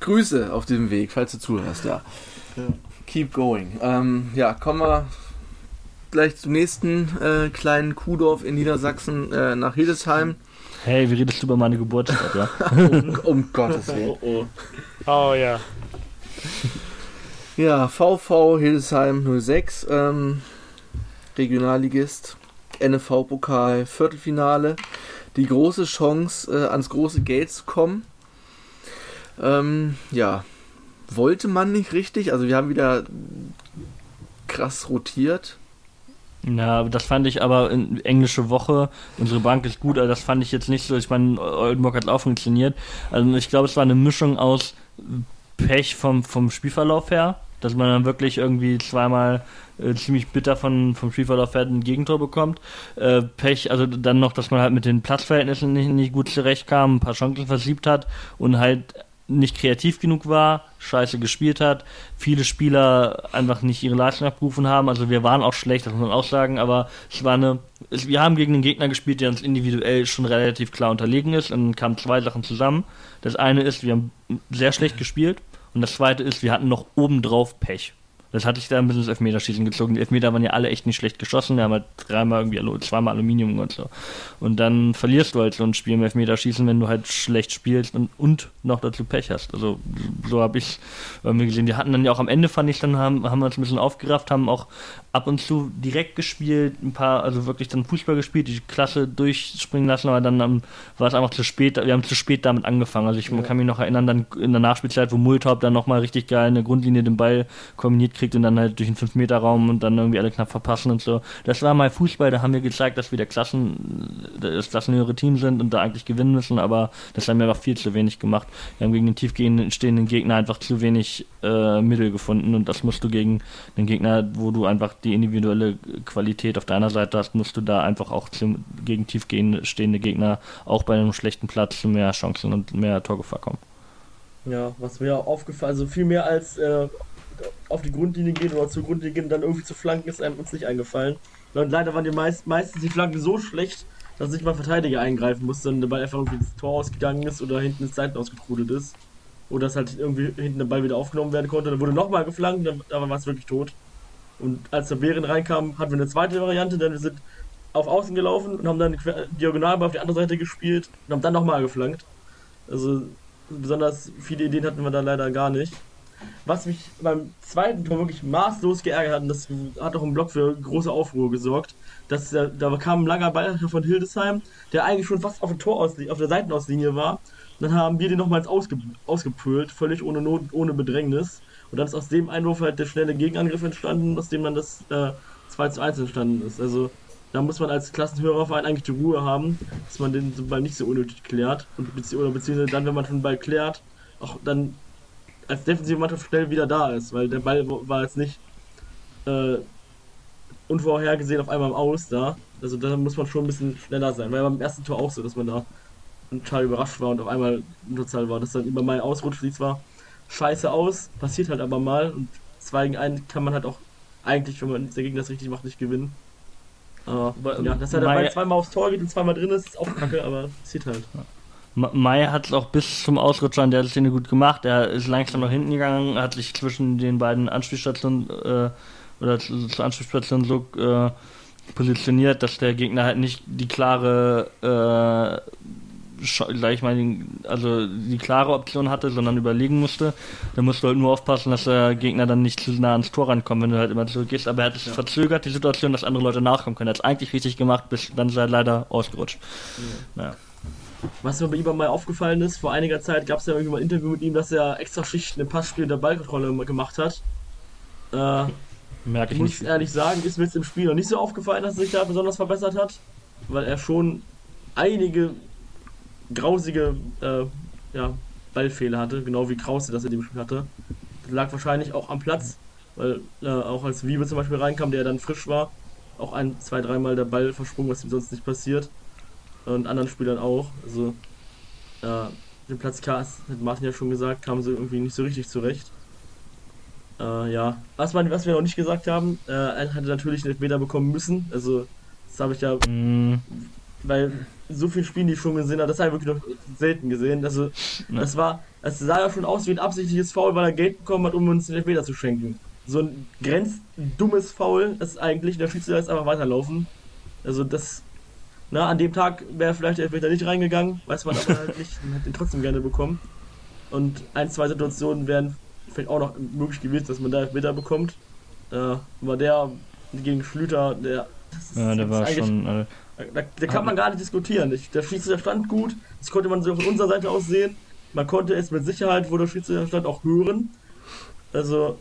Grüße auf diesem Weg, falls du zuhörst, ja. Ja. Keep going. Ähm, ja, kommen wir gleich zum nächsten äh, kleinen Kuhdorf in Niedersachsen äh, nach Hildesheim. Hey, wie redest du über meine Geburtstag, ja? Um, um Gottes Willen. Oh oh. Oh ja. Ja, VV Hildesheim 06, ähm, Regionalligist, NFV-Pokal, Viertelfinale. Die große Chance, äh, ans große Geld zu kommen. Ähm, ja, wollte man nicht richtig. Also wir haben wieder krass rotiert. Ja, das fand ich aber in englische Woche. Unsere Bank ist gut, aber das fand ich jetzt nicht so. Ich meine, Oldenburg hat auch funktioniert. Also ich glaube, es war eine Mischung aus Pech vom, vom Spielverlauf her, dass man dann wirklich irgendwie zweimal äh, ziemlich bitter von, vom Spielverlauf her ein Gegentor bekommt. Äh, Pech, also dann noch, dass man halt mit den Platzverhältnissen nicht, nicht gut zurechtkam, ein paar Chancen versiebt hat und halt nicht kreativ genug war, scheiße gespielt hat, viele Spieler einfach nicht ihre Leistung abgerufen haben. Also wir waren auch schlecht, das muss man auch sagen, aber es war eine. Es, wir haben gegen einen Gegner gespielt, der uns individuell schon relativ klar unterlegen ist und dann kamen zwei Sachen zusammen. Das eine ist, wir haben sehr schlecht gespielt und das zweite ist, wir hatten noch obendrauf Pech. Das hatte ich da ein bisschen ins Elfmeterschießen gezogen. Die Elfmeter waren ja alle echt nicht schlecht geschossen. Wir haben halt dreimal irgendwie, zweimal Aluminium und so. Und dann verlierst du halt so ein Spiel im Elfmeterschießen, wenn du halt schlecht spielst und, und noch dazu Pech hast. Also so habe ich mir gesehen. Die hatten dann ja auch am Ende, fand ich, dann haben, haben wir uns ein bisschen aufgerafft, haben auch ab und zu direkt gespielt, ein paar, also wirklich dann Fußball gespielt, die Klasse durchspringen lassen, aber dann um, war es einfach zu spät, wir haben zu spät damit angefangen. Also ich ja. kann mich noch erinnern, dann in der Nachspielzeit, wo Multorp dann nochmal richtig geil eine Grundlinie den Ball kombiniert kriegt und dann halt durch den 5-Meter-Raum und dann irgendwie alle knapp verpassen und so. Das war mal Fußball, da haben wir gezeigt, dass wir der Klassen, das klassenhöhere Team sind und da eigentlich gewinnen müssen, aber das haben wir einfach viel zu wenig gemacht. Wir haben gegen den tiefgehenden stehenden Gegner einfach zu wenig äh, Mittel gefunden und das musst du gegen den Gegner, wo du einfach die individuelle Qualität auf deiner Seite hast, musst du da einfach auch gegen tiefgehend stehende Gegner auch bei einem schlechten Platz zu mehr Chancen und mehr Torgefahr kommen. Ja, was mir aufgefallen, also viel mehr als äh, auf die Grundlinie gehen oder zur Grundlinie gehen und dann irgendwie zu flanken, ist einem uns nicht eingefallen. Und leider waren die meist, meistens die Flanken so schlecht, dass nicht mal Verteidiger eingreifen musste, dann der Ball einfach irgendwie ins Tor ausgegangen ist oder hinten ins Seiten ausgetrudelt ist. Oder dass halt irgendwie hinten der Ball wieder aufgenommen werden konnte. Dann wurde nochmal geflankt, dann war es wirklich tot. Und als der Bären reinkam, hatten wir eine zweite Variante, denn wir sind auf Außen gelaufen und haben dann diagonal auf die andere Seite gespielt und haben dann nochmal geflankt. Also besonders viele Ideen hatten wir da leider gar nicht. Was mich beim zweiten Tor wirklich maßlos geärgert hat, und das hat auch im Block für große Aufruhr gesorgt, dass da, da kam ein langer Ball von Hildesheim, der eigentlich schon fast auf, Tor auf der Seitenauslinie war. Und dann haben wir den nochmals ausge, ausgepult, völlig ohne Not, ohne Bedrängnis. Und dann ist aus dem Einwurf halt der schnelle Gegenangriff entstanden, aus dem dann das äh, 2 zu 1 entstanden ist. Also da muss man als Klassenhörerverein eigentlich die Ruhe haben, dass man den Ball nicht so unnötig klärt. Und bezieh oder beziehungsweise dann, wenn man schon den Ball klärt, auch dann als defensive Mannschaft schnell wieder da ist, weil der Ball war jetzt nicht äh, unvorhergesehen auf einmal im Aus da. Also da muss man schon ein bisschen schneller sein. Weil beim ersten Tor auch so, dass man da total überrascht war und auf einmal Unterzahl war. Dass dann immer mal ausrutscht, wie zwar scheiße aus, passiert halt aber mal und zwei gegen einen kann man halt auch eigentlich, wenn man der Gegner das richtig macht, nicht gewinnen. Aber, ja, dass er dabei zweimal aufs Tor geht und zweimal drin ist, ist auch kacke, aber passiert halt. Mai hat es auch bis zum Ausrutscher an der Szene gut gemacht. Er ist langsam nach hinten gegangen, hat sich zwischen den beiden Anspielstationen äh, oder zur Anspielstation so äh, positioniert, dass der Gegner halt nicht die klare äh, gleich mal, also die klare Option hatte, sondern überlegen musste. Da musst du halt nur aufpassen, dass der Gegner dann nicht zu nah ans Tor rankommt, wenn du halt immer zurückgehst. Aber er hat es ja. verzögert, die Situation, dass andere Leute nachkommen können. Er hat es eigentlich richtig gemacht, bis dann er leider ausgerutscht. Ja. Ja. Was mir bei ihm mal aufgefallen ist, vor einiger Zeit gab es ja irgendwie mal ein Interview mit ihm, dass er extra Schichten im Passspiel der Ballkontrolle gemacht hat. Äh, Merke ich muss nicht. ehrlich sagen, ist mir jetzt im Spiel noch nicht so aufgefallen, dass er sich da besonders verbessert hat, weil er schon einige grausige äh, ja, Ballfehler hatte, genau wie Krause das in dem Spiel hatte. Das lag wahrscheinlich auch am Platz, weil äh, auch als Wiebe zum Beispiel reinkam, der dann frisch war, auch ein, zwei, dreimal der Ball versprungen, was ihm sonst nicht passiert. Und anderen Spielern auch. Also, äh, den Platz K, hat Martin ja schon gesagt, kamen sie irgendwie nicht so richtig zurecht. Äh, ja, was, man, was wir noch nicht gesagt haben, äh, er hatte natürlich einen Elfmeter bekommen müssen. Also, das habe ich ja mm weil so viele Spiele, die ich schon gesehen habe, das habe ich wirklich noch selten gesehen. Also, ja. das war, es sah ja schon aus wie ein absichtliches Foul, weil er Geld bekommen hat, um uns den Elfmeter zu schenken. So ein grenzdummes Foul, das ist eigentlich, der Schiedsrichter jetzt einfach weiterlaufen. Also, das, na, an dem Tag wäre vielleicht der Elfmeter nicht reingegangen, weiß man aber halt nicht, man hätte ihn trotzdem gerne bekommen. Und ein, zwei Situationen wären vielleicht auch noch möglich gewesen, dass man da Elfmeter bekommt. Äh, aber der gegen Schlüter, der. ja, der war schon. Äh, da, da kann man gar nicht diskutieren. Ich, der Schiedsrichter stand gut, das konnte man so von unserer Seite aus sehen. Man konnte es mit Sicherheit, wo der Schiedsrichter stand, auch hören. Also,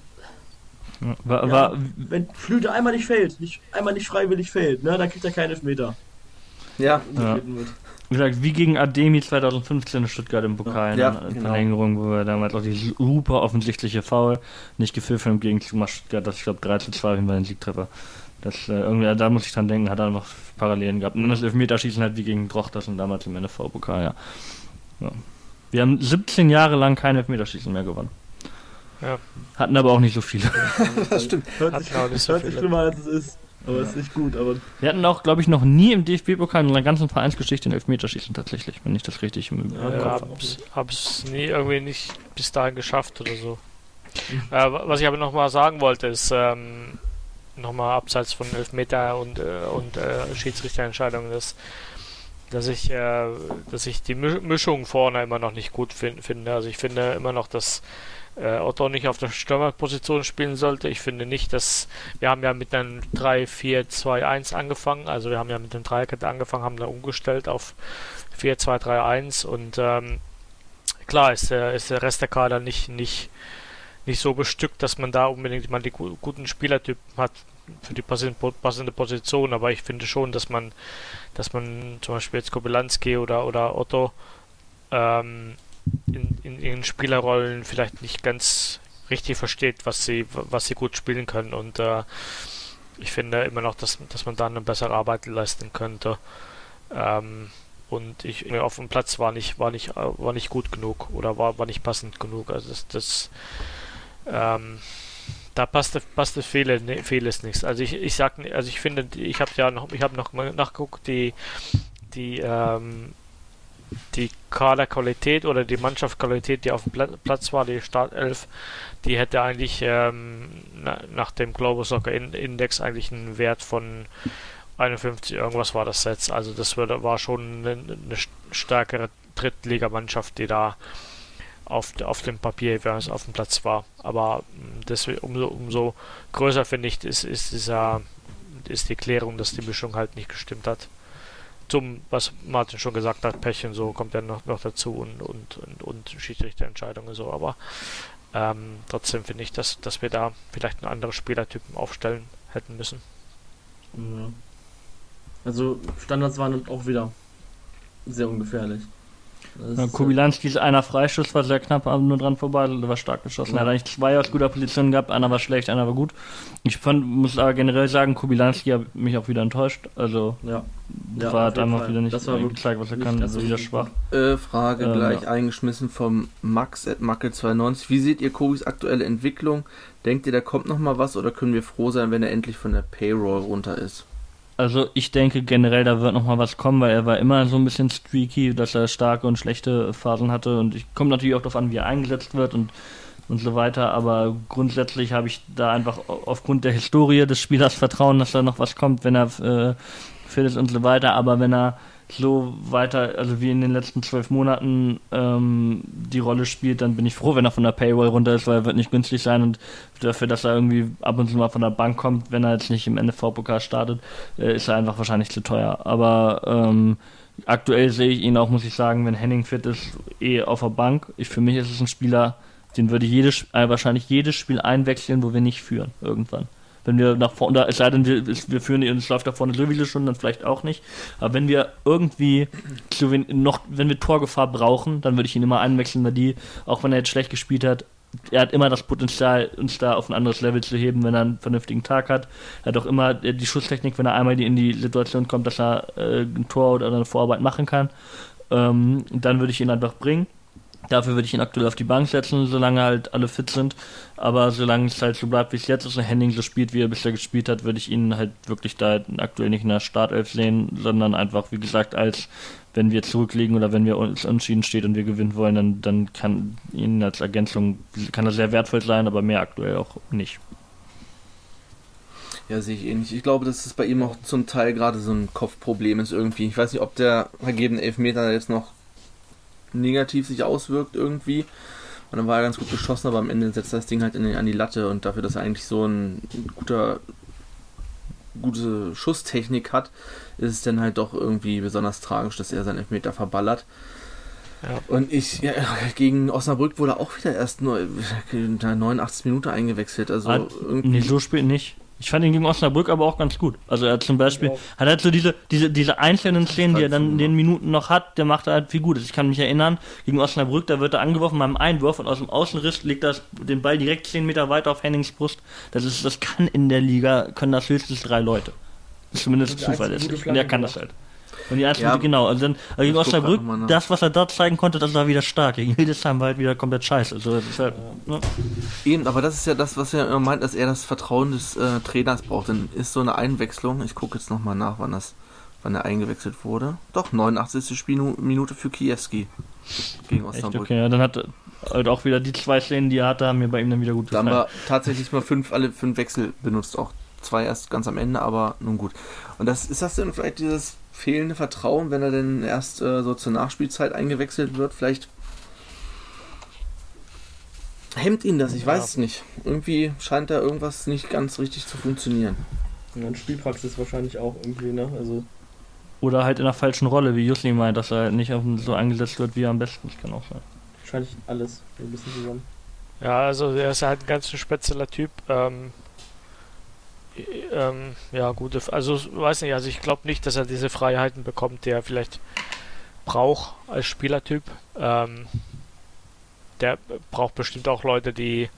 War, Ja, war, wenn Flüte einmal nicht fällt, nicht, einmal nicht freiwillig fällt, ne, dann kriegt er keinen Elfmeter. Ja, wie gesagt, wie gegen Ademi 2015 in Stuttgart im Pokal Ja, in der genau. Verlängerung, wo wir damals auch die super offensichtliche Foul nicht gepfiffen im Gegenzug macht Stuttgart, das ich glaube 3 zu 2 war ein Siegtreffer. Das, äh, irgendwie, da muss ich dran denken, hat er einfach Parallelen gehabt. Und dann das Elfmeterschießen halt wie gegen Drochtersen damals im NFV-Pokal, ja. ja. Wir haben 17 Jahre lang kein Elfmeterschießen mehr gewonnen. Ja. Hatten aber auch nicht so viele. das stimmt. Hört Hat sich, nicht so hört sich schlimmer als es ist. Aber ist nicht gut, aber Wir hatten auch, glaube ich, noch nie im DFB-Pokal in unserer ganzen Vereinsgeschichte ein Elfmeterschießen tatsächlich, wenn ich das richtig im Ja, Kopf Ja, habe. hab's, hab's nie irgendwie nicht bis dahin geschafft oder so. Äh, was ich aber nochmal sagen wollte, ist ähm, nochmal abseits von Elfmeter und, äh, und äh, Schiedsrichterentscheidungen, dass, dass ich, äh, dass ich die Mi- Mischung vorne immer noch nicht gut fin finde. Also ich finde immer noch, dass äh, Otto nicht auf der Stürmerposition spielen sollte. Ich finde nicht, dass wir haben ja mit einem 3-4-2-1 angefangen, also wir haben ja mit dem Dreierkette angefangen, haben dann umgestellt auf 4-2-3-1 und ähm, klar ist der, ist der Rest der Kader nicht, nicht, nicht so bestückt, dass man da unbedingt mal die gu guten Spielertypen hat für die passende, Position, aber ich finde schon, dass man, dass man zum Beispiel jetzt Kobylanski oder, oder Otto ähm, in, in ihren Spielerrollen vielleicht nicht ganz richtig versteht, was sie, was sie gut spielen können und äh, ich finde immer noch, dass, dass man da eine bessere Arbeit leisten könnte. Ähm, und ich auf dem Platz war nicht, war nicht, äh, war nicht gut genug oder war, war nicht passend genug. Also das, das ähm, da passte, passte viele, ne, vieles nichts. Also ich, ich sag, also ich finde, ich habe ja noch, ich habe noch mal nachgeguckt, die, die, ähm, die Kaderqualität oder die Mannschaftsqualität, die auf dem Pla- Platz war, die Startelf, die hätte eigentlich ähm, na, nach dem Global Soccer In- Index eigentlich einen Wert von 51 irgendwas war das jetzt. Also das war schon eine, eine st- stärkere Drittligamannschaft, die da auf, auf dem Papier, wenn es auf dem Platz war. Aber mh, deswegen umso, umso größer finde ich, ist, ist dieser ist die Klärung, dass die Mischung halt nicht gestimmt hat. Zum, was Martin schon gesagt hat, Pech und so kommt ja noch, noch dazu und, und, und, und Schiedsrichterentscheidungen so, aber ähm, trotzdem finde ich, dass, dass wir da vielleicht einen anderen Spielertypen aufstellen hätten müssen. Also Standards waren auch wieder sehr ungefährlich. Ja, ist, Kubilanski ist einer Freischuss, war sehr knapp, aber nur dran vorbei, war stark geschossen. Er hat eigentlich zwei aus guter Position gehabt, einer war schlecht, einer war gut. Ich fand, muss aber generell sagen, Kubilanski hat mich auch wieder enttäuscht. Also ja. Ja, war jeden einfach Fall. wieder nicht Das war äh, gezeigt, was er kann, also so wieder schwach. Äh, Frage Ähm, gleich ja. eingeschmissen vom Max at Mackel92. Wie seht ihr Kobis aktuelle Entwicklung? Denkt ihr, da kommt noch mal was oder können wir froh sein, wenn er endlich von der Payroll runter ist? Also ich denke generell, da wird noch mal was kommen, weil er war immer so ein bisschen streaky, dass er starke und schlechte Phasen hatte. Und ich kommt natürlich auch darauf an, wie er eingesetzt wird und und so weiter, aber grundsätzlich habe ich da einfach au- aufgrund der Historie des Spielers Vertrauen, dass da noch was kommt, wenn er äh, fit ist und so weiter, aber wenn er so weiter, also wie in den letzten zwölf Monaten ähm, die Rolle spielt, dann bin ich froh, wenn er von der Paywall runter ist, weil er wird nicht günstig sein und dafür, dass er irgendwie ab und zu mal von der Bank kommt, wenn er jetzt nicht im NFV-Pokal startet, äh, ist er einfach wahrscheinlich zu teuer. Aber ähm, aktuell sehe ich ihn auch, muss ich sagen, wenn Henning fit ist, eh auf der Bank. Ich, für mich ist es ein Spieler, den würde jedes, äh, wahrscheinlich jedes Spiel einwechseln, wo wir nicht führen, irgendwann. Wenn wir nach vorne, es sei denn, wir, wir führen es läuft da vorne so viele Stunden, dann vielleicht auch nicht. Aber wenn wir irgendwie zu wen, noch, wenn wir Torgefahr brauchen, dann würde ich ihn immer einwechseln, weil die, auch wenn er jetzt schlecht gespielt hat, er hat immer das Potenzial, uns da auf ein anderes Level zu heben, wenn er einen vernünftigen Tag hat. Er hat auch immer äh, die Schusstechnik, wenn er einmal in die Situation kommt, dass er äh, ein Tor oder eine Vorarbeit machen kann. Ähm, dann würde ich ihn einfach bringen. Dafür würde ich ihn aktuell auf die Bank setzen, solange halt alle fit sind. Aber solange es halt so bleibt, wie es jetzt ist und Henning so spielt, wie er bisher gespielt hat, würde ich ihn halt wirklich da aktuell nicht in der Startelf sehen, sondern einfach, wie gesagt, als wenn wir zurückliegen oder wenn wir uns entschieden steht und wir gewinnen wollen, dann, dann kann ihn als Ergänzung, kann er sehr wertvoll sein, aber mehr aktuell auch nicht. Ja, sehe ich ähnlich. Ich glaube, dass es bei ihm auch zum Teil gerade so ein Kopfproblem ist irgendwie. Ich weiß nicht, ob der vergebene Elfmeter jetzt noch negativ sich auswirkt irgendwie. Und dann war er ganz gut geschossen, aber am Ende setzt er das Ding halt in, an die Latte und dafür, dass er eigentlich so ein guter gute Schusstechnik hat, ist es dann halt doch irgendwie besonders tragisch, dass er seinen Elfmeter verballert. Ja. Und ich, ja, gegen Osnabrück wurde auch wieder erst nur in der 89 Minuten eingewechselt. Also irgendwie. Nee, so spät nicht. Ich fand ihn gegen Osnabrück aber auch ganz gut. Also er zum Beispiel hat halt so diese, diese, diese einzelnen Szenen, die er dann in den Minuten noch hat, der macht er halt viel Gutes. Ich kann mich erinnern, gegen Osnabrück, da wird er angeworfen beim Einwurf und aus dem Außenriss legt er den Ball direkt 10 Meter weiter auf Hennings Brust. Das ist, das kann in der Liga, können das höchstens drei Leute. Zumindest zuverlässig. Und er kann das halt. Und die einzelnen, ja, genau. Also, dann, also gegen Osnabrück, das, was er dort zeigen konnte, das war wieder stark. Gegen Hildesheim war halt wieder komplett scheiße. Also, das ist halt, ne? Eben, aber das ist ja das, was er meint, dass er das Vertrauen des äh, Trainers braucht. Dann ist so eine Einwechslung, ich gucke jetzt nochmal nach, wann das wann er eingewechselt wurde. Doch, 89. Spielminute für Kiewski gegen Osnabrück. Echt? Okay, ja, dann hat halt auch wieder die zwei Szenen, die er hatte, haben mir bei ihm dann wieder gut gefallen. Da haben wir tatsächlich mal fünf, alle fünf Wechsel benutzt, auch zwei erst ganz am Ende, aber nun gut. Und das ist das denn vielleicht dieses fehlende Vertrauen, wenn er denn erst äh, so zur Nachspielzeit eingewechselt wird. Vielleicht hemmt ihn das, ich ja. weiß es nicht. Irgendwie scheint da irgendwas nicht ganz richtig zu funktionieren. Und Spielpraxis wahrscheinlich auch irgendwie, ne? Also Oder halt in der falschen Rolle, wie Jusli meint, dass er halt nicht so eingesetzt wird, wie er am besten. Kann auch sein. Wahrscheinlich alles ein bisschen zusammen. Ja, also er ist halt ein ganz spezieller Typ. Ähm, ähm, ja, gute, also weiß nicht, also ich glaube nicht, dass er diese Freiheiten bekommt, die er vielleicht braucht als Spielertyp. Ähm, der braucht bestimmt auch Leute, die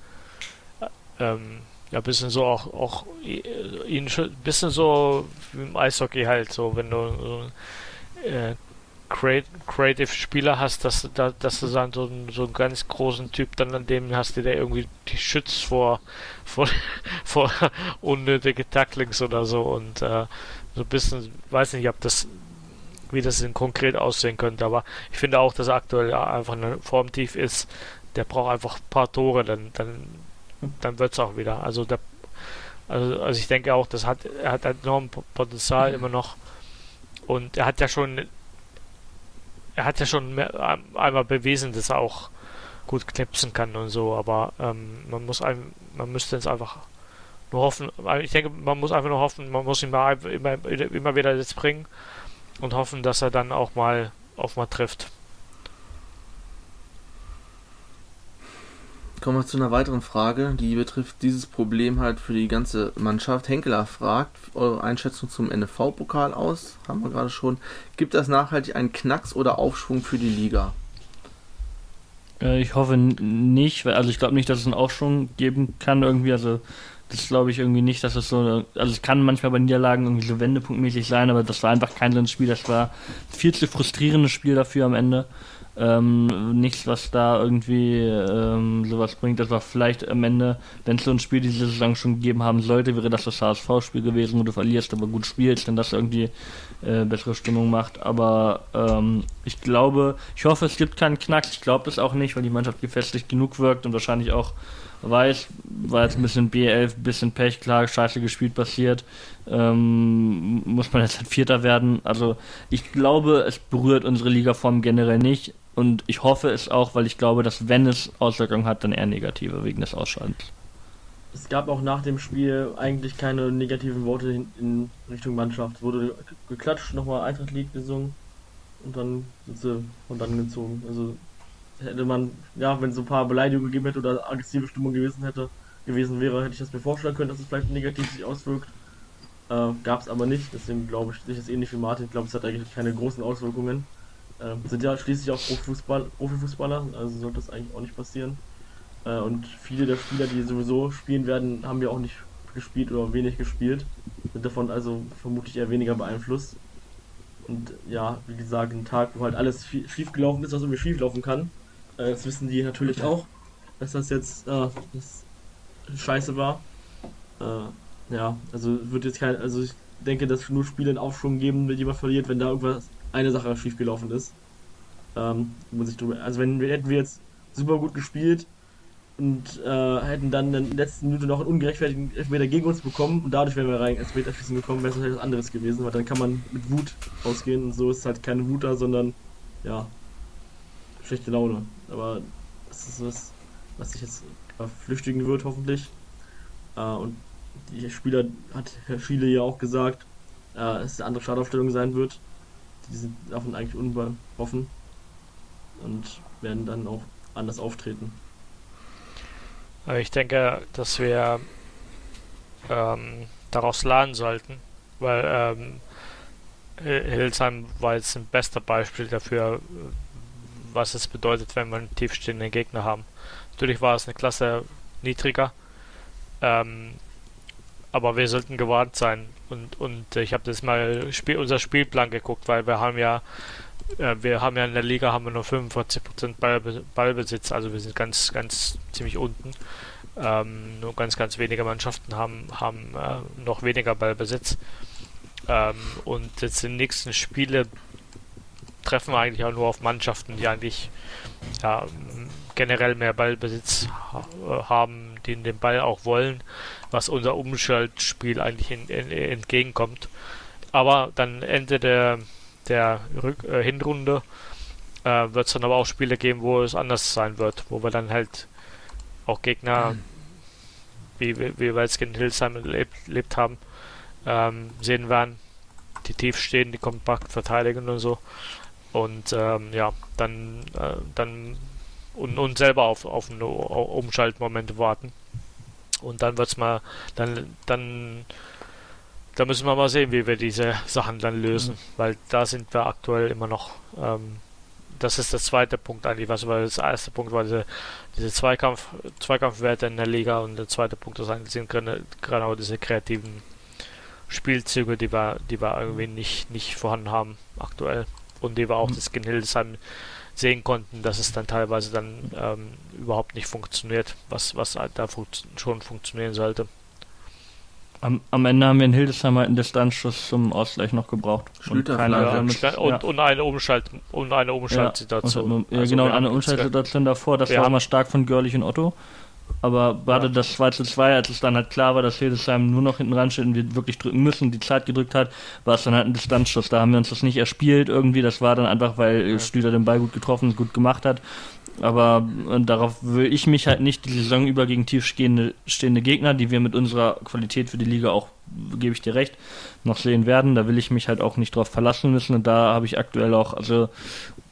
ähm, ja, bisschen so auch, auch ihn ein bisschen so wie im Eishockey halt, so wenn du äh, Creative Spieler hast, dass, dass du dann so einen, so einen ganz großen Typ dann an dem hast, der irgendwie die schützt vor, vor, vor unnötige Tacklings oder so und äh, so ein bisschen, weiß nicht, ob das, wie das denn konkret aussehen könnte, aber ich finde auch, dass er aktuell einfach eine Formtief ist, der braucht einfach ein paar Tore, dann, dann, dann wird es auch wieder. Also der, also, also ich denke auch, das hat, er hat enorm Potenzial immer noch und er hat ja schon er hat ja schon mehr, einmal bewiesen, dass er auch gut knipsen kann und so, aber ähm, man muss ein, man müsste jetzt einfach nur hoffen, ich denke, man muss einfach nur hoffen, man muss ihn mal immer, immer wieder jetzt bringen und hoffen, dass er dann auch mal auf mal trifft. Kommen wir zu einer weiteren Frage, die betrifft dieses Problem halt für die ganze Mannschaft. Henkeler fragt eure Einschätzung zum NFV-Pokal aus, haben wir gerade schon. Gibt das nachhaltig einen Knacks oder Aufschwung für die Liga? Äh, ich hoffe nicht, also ich glaube nicht, dass es einen Aufschwung geben kann irgendwie, also das glaube ich irgendwie nicht, dass es so, also es kann manchmal bei Niederlagen irgendwie so wendepunktmäßig sein, aber das war einfach kein so ein Spiel, das war viel zu frustrierendes Spiel dafür am Ende. Ähm, nichts, was da irgendwie ähm, sowas bringt. Das war vielleicht am Ende, wenn es so ein Spiel diese Saison schon gegeben haben sollte, wäre das das HSV-Spiel gewesen, wo du verlierst, aber gut spielst, denn das irgendwie äh, bessere Stimmung macht. Aber ähm, ich glaube, ich hoffe, es gibt keinen Knacks. Ich glaube das auch nicht, weil die Mannschaft gefestigt genug wirkt und wahrscheinlich auch weiß, war jetzt ein bisschen B11, ein bisschen Pech, klar, scheiße gespielt passiert. Ähm, muss man jetzt halt Vierter werden. Also ich glaube, es berührt unsere Ligaform generell nicht. Und ich hoffe es auch, weil ich glaube, dass wenn es Auswirkungen hat, dann eher negative wegen des Ausschaltens. Es gab auch nach dem Spiel eigentlich keine negativen Worte in, Richtung Mannschaft. Wurde geklatscht, nochmal Eintracht Lied gesungen und dann sie und dann gezogen. Also hätte man, ja, wenn es so ein paar Beleidigungen gegeben hätte oder aggressive Stimmung gewesen hätte, gewesen wäre, hätte ich das mir vorstellen können, dass es vielleicht negativ sich auswirkt. Äh, Gab es aber nicht, deswegen glaube ich, ich das ähnlich wie Martin. Glaube, es hat eigentlich keine großen Auswirkungen. Äh, sind ja schließlich auch Profifußball, Profifußballer, also sollte das eigentlich auch nicht passieren. Äh, und viele der Spieler, die sowieso spielen werden, haben ja auch nicht gespielt oder wenig gespielt. Sind davon also vermutlich eher weniger beeinflusst. Und ja, wie gesagt, ein Tag, wo halt alles schief gelaufen ist, was irgendwie schief laufen kann. Äh, das wissen die natürlich auch, dass das jetzt äh, das scheiße war. Äh, ja, also wird jetzt kein, also ich denke, dass nur Spiele einen Aufschwung geben, wenn jemand verliert, wenn da irgendwas eine Sache schief gelaufen ist. Ähm, muss ich drüber, also wenn wir hätten wir jetzt super gut gespielt und äh, hätten dann in der letzten Minute noch einen ungerechtfertigten Elfmeter gegen uns bekommen und dadurch wären wir rein ins Elfmeterschießen gekommen, wäre es natürlich was anderes gewesen, weil dann kann man mit Wut ausgehen und so ist halt keine Wut da, sondern ja, schlechte Laune. Aber das ist was, was sich jetzt flüchtigen wird, hoffentlich. Äh, und die Spieler hat Herr Schiele ja auch gesagt, äh, es eine andere Startaufstellung sein wird die sind davon eigentlich unbetroffen. und werden dann auch anders auftreten. Ich denke, dass wir ähm, daraus lernen sollten, weil ähm, Hildesheim war jetzt ein bester Beispiel dafür, was es bedeutet, wenn wir einen tiefstehenden Gegner haben. Natürlich war es eine Klasse niedriger, ähm, aber wir sollten gewarnt sein. Und, und ich habe das mal Spiel, unser Spielplan geguckt, weil wir haben ja äh, wir haben ja in der Liga haben wir nur 45% Ballbe Ballbesitz, also wir sind ganz, ganz ziemlich unten. Ähm, nur ganz, ganz wenige Mannschaften haben, haben äh, noch weniger Ballbesitz. Ähm, und jetzt den nächsten Spiele treffen wir eigentlich auch nur auf Mannschaften, die eigentlich ja, generell mehr Ballbesitz ha haben, die den Ball auch wollen, was unser Umschaltspiel eigentlich in, in, entgegenkommt. Aber dann Ende der, der Rück äh, Hinrunde äh, wird es dann aber auch Spiele geben, wo es anders sein wird, wo wir dann halt auch Gegner, mhm. wie, wie wir jetzt in Hildesheim erlebt, erlebt haben, ähm, sehen werden, die tief stehen, die kompakt verteidigen und so. Und ähm, ja, dann, äh, dann und, und selber auf, auf eine Umschaltmomente warten. Und dann wird's mal, dann, dann, da müssen wir mal sehen, wie wir diese Sachen dann lösen, mhm. weil da sind wir aktuell immer noch. Ähm, das ist der zweite Punkt eigentlich, was war das erste Punkt war diese, diese Zweikampf, Zweikampfwerte in der Liga und der zweite Punkt ist eigentlich sind gerade auch diese kreativen Spielzüge, die wir, die wir irgendwie nicht, nicht vorhanden haben aktuell und die wir auch mhm. das Skin Hildesheim sehen konnten, dass es dann teilweise dann ähm, überhaupt nicht funktioniert, was, was da funkt schon funktionieren sollte. Am, am, Ende haben wir in Hildesheim halt einen Distanzschuss zum Ausgleich noch gebraucht. Und, keiner ja, und, ja. und, eine Umschalt, und eine Umschaltsituation. Ja, also genau, eine Umschaltsituation davor, das war immer stark von Görlich und Otto. Aber gerade das 2 zu 2, als es dann halt klar war, dass Hildesheim nur noch hinten ran steht und wir wirklich drücken müssen, die Zeit gedrückt hat, war es dann halt ein Distanzschuss. Da haben wir uns das nicht erspielt irgendwie. Das war dann einfach, weil ja. Stüder den Ball gut getroffen und gut gemacht hat. Aber äh, darauf will ich mich halt nicht die Saison über gegen tiefstehende stehende Gegner, die wir mit unserer Qualität für die Liga auch, gebe ich dir recht, noch sehen werden. Da will ich mich halt auch nicht drauf verlassen müssen. Und da habe ich aktuell auch, also,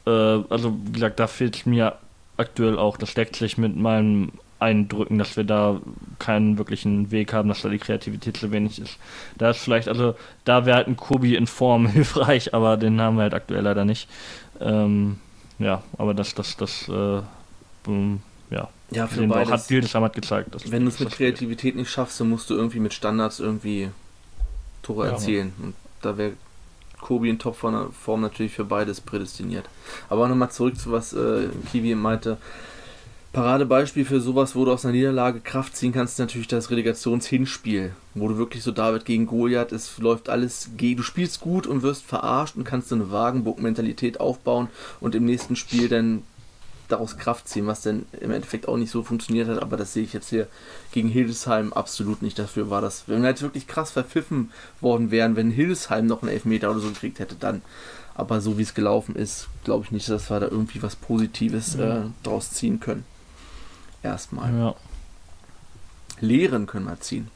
äh, also wie gesagt, da fehlt mir aktuell auch, das deckt sich mit meinem eindrücken, dass wir da keinen wirklichen Weg haben, dass da die Kreativität zu wenig ist. Da ist vielleicht, also da wäre halt ein Kobi in Form hilfreich, aber den haben wir halt aktuell leider nicht. Ähm, ja, aber das, das, das, äh, ähm, ja. Ja, für den beides, hat Wildesheim hat gezeigt. Dass, wenn du es mit Kreativität nicht schaffst, dann musst du irgendwie mit Standards irgendwie Tore ja. erzielen. Und da wäre Kobi in Topform natürlich für beides prädestiniert. Aber nochmal zurück zu was äh, Kiwi meinte. Paradebeispiel für sowas, wo du aus einer Niederlage Kraft ziehen kannst, ist natürlich das Relegationshinspiel, wo du wirklich so David gegen Goliath, es läuft alles, du spielst gut und wirst verarscht und kannst so eine Wagenburg-Mentalität aufbauen und im nächsten Spiel dann daraus Kraft ziehen, was dann im Endeffekt auch nicht so funktioniert hat, aber das sehe ich jetzt hier gegen Hildesheim absolut nicht. Dafür war das, wenn wir jetzt wirklich krass verpfiffen worden wären, wenn Hildesheim noch einen Elfmeter oder so gekriegt hätte, dann. Aber so wie es gelaufen ist, glaube ich nicht, dass wir da irgendwie was Positives äh, draus ziehen können. Erstmal. Ja. Lehren können wir ziehen.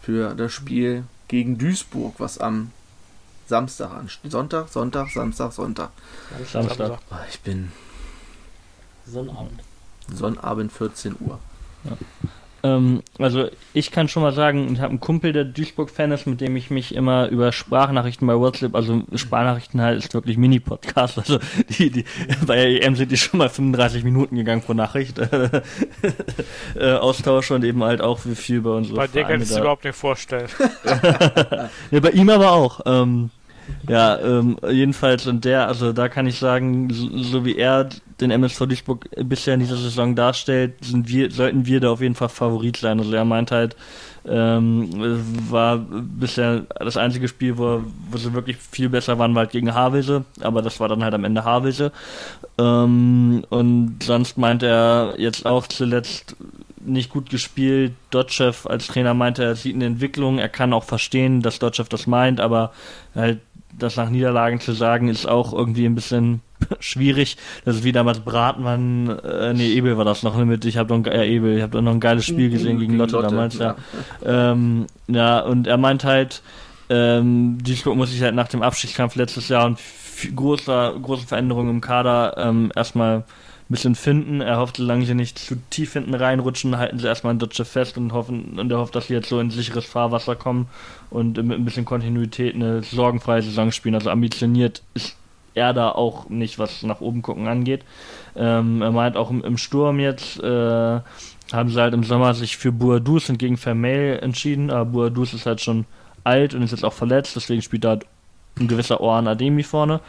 Für das Spiel gegen Duisburg, was am Samstag ansteht. Sonntag, Sonntag, Samstag, Sonntag. Samstag. Oh, ich bin. Sonnabend. Sonnabend 14 Uhr. Ja. Ähm, also ich kann schon mal sagen, ich habe einen Kumpel, der Duisburg-Fan ist, mit dem ich mich immer über Sprachnachrichten bei WhatsApp, also Sprachnachrichten halt ist wirklich Mini-Podcast, also die, die, bei EM sind die schon mal 35 Minuten gegangen pro Nachricht äh, Austausch und eben halt auch wie viel bei uns. Bei dir kann ich es überhaupt nicht vorstellen. ja, bei ihm aber auch. Ähm, ja, ähm, jedenfalls und der, also da kann ich sagen, so, so, wie er den MSV Duisburg bisher in dieser Saison darstellt, sind wir, sollten wir da auf jeden Fall Favorit sein. Also er meint halt, ähm, war bisher das einzige Spiel, wo, wo sie wirklich viel besser waren, war halt gegen Havelse, aber das war dann halt am Ende Havelse. Ähm, und sonst meint er jetzt auch zuletzt nicht gut gespielt. Dotchev als Trainer meinte, er sieht eine Entwicklung, er kann auch verstehen, dass Dotchev das meint, aber halt das nach Niederlagen zu sagen, ist auch irgendwie ein bisschen schwierig. Das ist wie damals Bratmann, äh, nee, Ebel war das noch mit. Ich habe noch, äh, Ebel, ich habe noch ein geiles Spiel gesehen gegen Lotte, Lotte damals, ja. Ja. Ähm, ja, und er meint halt, ähm, Duisburg muss sich halt nach dem Abstiegskampf letztes Jahr und großer, großen Veränderungen im Kader ähm, erstmal bisschen finden. Er hofft, solange sie nicht zu tief hinten reinrutschen, halten sie erstmal ein Dutsche fest und hoffen und er hofft, dass sie jetzt so in sicheres Fahrwasser kommen und mit ein bisschen Kontinuität eine sorgenfreie Saison spielen. Also ambitioniert ist er da auch nicht, was nach oben gucken angeht. Ähm, er meint auch im, im Sturm jetzt, äh, haben sie halt im Sommer sich für Boadus und gegen Vermel entschieden, aber Boadus ist halt schon alt und ist jetzt auch verletzt, deswegen spielt da halt ein gewisser Oran Ademi vorne.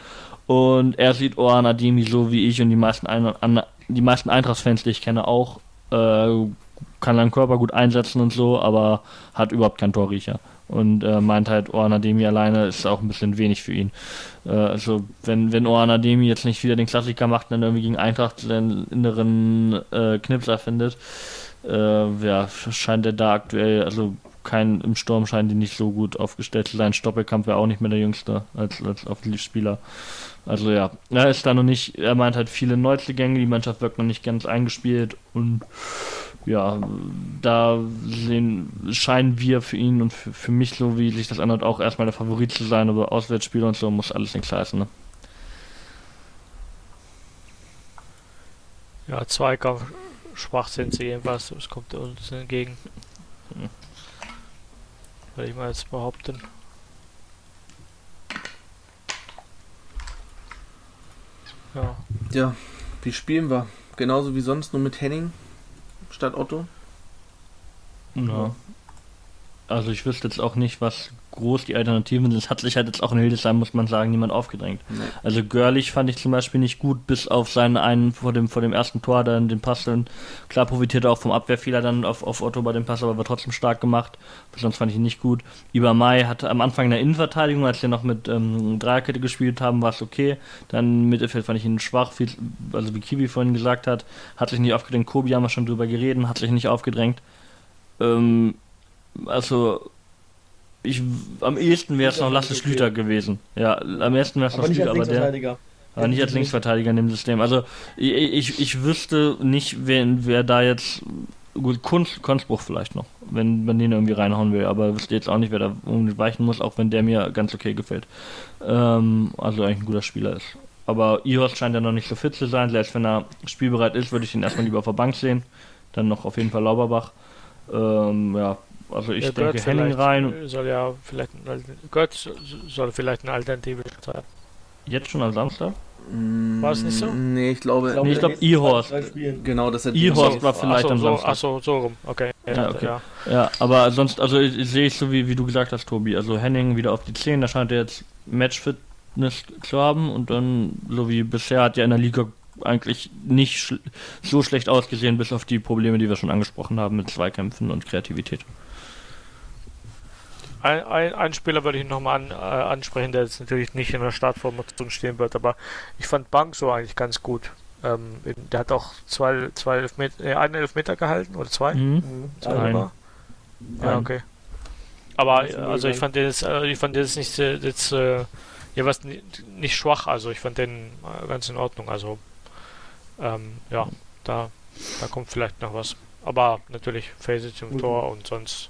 Und er sieht Oran Ademi so wie ich und die meisten, Ein an, die meisten Eintracht-Fans, die ich kenne, auch. Äh, kann seinen Körper gut einsetzen und so, aber hat überhaupt keinen Torriecher. Und äh, meint halt, Oran Ademi alleine ist auch ein bisschen wenig für ihn. Äh, also, wenn, wenn Oran Ademi jetzt nicht wieder den Klassiker macht und dann irgendwie gegen Eintracht den inneren äh, Knipser findet, äh, ja, scheint er da aktuell, also kein, im Sturm scheinen die nicht so gut aufgestellt zu sein. Stoppelkamp wäre auch nicht mehr der Jüngste als, als Offensivspieler. Also ja, er ist da noch nicht, er meint halt viele Neuzugänge, die Mannschaft wirkt noch nicht ganz eingespielt und ja, da sehen, scheinen wir für ihn und für, für mich, so wie sich das anhört, auch erstmal der Favorit zu sein, aber Auswärtsspieler und so muss alles nichts heißen. Ne? Ja, Zweikampf schwach sind sie jedenfalls, es kommt uns entgegen. Würde ich mal jetzt behaupten. Ja. Ja, wie spielen wir? Genauso wie sonst, nur mit Henning statt Otto? Ja. Also ich wüsste jetzt auch nicht, was groß die Alternativen sind. Es hat sich halt jetzt auch in Hildesheim, muss man sagen, niemand aufgedrängt. Nee. Also Görlich fand ich zum Beispiel nicht gut, bis auf seinen einen vor dem, vor dem ersten Tor, dann den Pass dann, klar profitierte auch vom Abwehrfehler dann auf, auf Otto bei dem Pass, aber war trotzdem stark gemacht. Sonst fand ich ihn nicht gut. Iber Mai hatte am Anfang in der Innenverteidigung, als wir noch mit ähm, Dreierkette gespielt haben, war es okay. Dann Mittelfeld fand ich ihn schwach, viel, also wie Kiwi vorhin gesagt hat, hat sich nicht aufgedrängt. Kobi haben wir schon drüber geredet, hat sich nicht aufgedrängt. Ähm, also ich, am ehesten wäre es noch Lasse Schlüter gewesen. Ja, am ehesten wäre es noch Schlüter, aber der. Aber nicht als Linksverteidiger in dem System. Also ich, ich, ich wüsste nicht, wer, wer da jetzt. Gut, Kunst, Kunstbruch vielleicht noch, wenn man den irgendwie reinhauen will, aber wüsste jetzt auch nicht, wer da weichen muss, auch wenn der mir ganz okay gefällt. Ähm, also eigentlich ein guter Spieler ist. Aber Ihos scheint ja noch nicht so fit zu sein, selbst wenn er spielbereit ist, würde ich ihn erstmal lieber auf der Bank sehen. Dann noch auf jeden Fall Lauberbach. Ähm, ja, also ich ja, denke Henning rein. Soll ja vielleicht ein, Götz soll vielleicht eine Alternative sein. Jetzt schon am Samstag? War es nicht so? Nee, ich glaube. Ich glaube, nee, ich glaube E-Horst. Genau, das hat E-Horst war vielleicht so, am Samstag. Achso, so rum. Okay. Ja, okay. Ja. ja, aber sonst, also ich, sehe ich so wie, wie du gesagt hast, Tobi. Also Henning wieder auf die 10, da scheint er jetzt Matchfitness zu haben und dann, so wie bisher, hat er in der Liga eigentlich nicht sch so schlecht ausgesehen, bis auf die Probleme, die wir schon angesprochen haben mit Zweikämpfen und Kreativität. Ein, ein, ein Spieler würde ich nochmal an, äh, ansprechen, der jetzt natürlich nicht in der Startformation stehen wird, aber ich fand Bank so eigentlich ganz gut. Ähm, der hat auch zwei, zwei Elfmeter, äh, einen Elfmeter gehalten oder zwei? Mhm. mhm. zwei. Ja, okay. Aber also ich fand den jetzt, äh, ich fand den jetzt nicht jetzt äh, jeweils nicht schwach, also ich fand den äh, ganz in Ordnung. Also ähm, ja, da, da kommt vielleicht noch was. Aber natürlich Phase zum mhm. Tor und sonst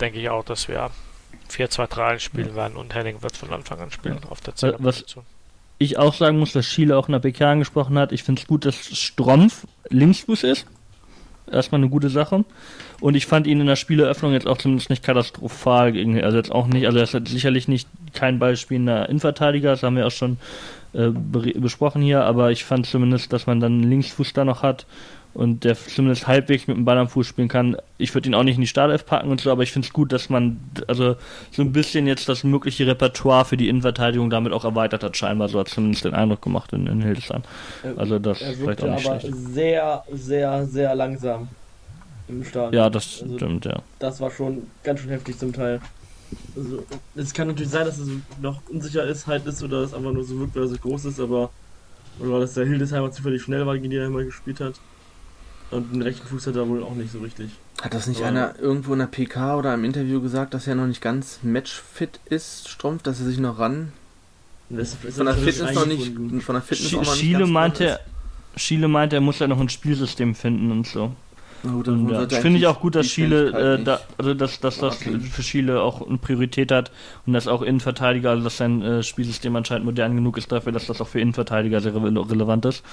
denke ich auch, dass wir 4-2-3 spielen ja. werden und Henning wird von Anfang an spielen ja. auf der Zehnerposition. Ich auch sagen muss, dass Schiele auch in der PK angesprochen hat. Ich finde es gut, dass Strumpf Linksfuß ist. Erstmal eine gute Sache. Und ich fand ihn in der Spieleröffnung jetzt auch zumindest nicht katastrophal gegen, also jetzt auch nicht, also er ist sicherlich nicht kein ballspielender Innenverteidiger, das haben wir auch schon äh, besprochen hier, aber ich fand zumindest, dass man dann einen Linksfuß da noch hat und der zumindest halbwegs mit dem Ball am Fuß spielen kann. Ich würde ihn auch nicht in die Startelf packen und so, aber ich finde es gut, dass man also so ein bisschen jetzt das mögliche Repertoire für die Innenverteidigung damit auch erweitert hat, scheinbar. So hat zumindest den Eindruck gemacht in, in Hildesheim. Also das er vielleicht auch nicht aber schlecht. sehr, sehr, sehr langsam im Start. Ja, das also, stimmt, ja. Das war schon ganz schön heftig zum Teil. Also, es kann natürlich sein, dass es noch unsicher ist, halt ist oder es einfach nur so wirkt, weil so groß ist, aber oder dass der Hildesheimer zufällig schnell war, gegen die er immer gespielt hat. Und den rechten Fuß hat er wohl auch nicht so richtig. Hat das nicht Aber einer irgendwo in der PK oder im Interview gesagt, dass er noch nicht ganz matchfit ist, Strumpf, dass er sich noch ran. Das, das von der Fitness noch nicht. Von der Fitness Sch auch noch Schiele nicht meinte, Schiele meinte, er muss ja noch ein Spielsystem finden und so. Gut, Und, ja, finde ich auch gut, dass Chile, äh, da, also dass, dass das Okay. für Chile auch eine Priorität hat und dass auch Innenverteidiger, also dass sein äh, Spielsystem anscheinend modern genug ist dafür, dass das auch für Innenverteidiger sehr re relevant ist.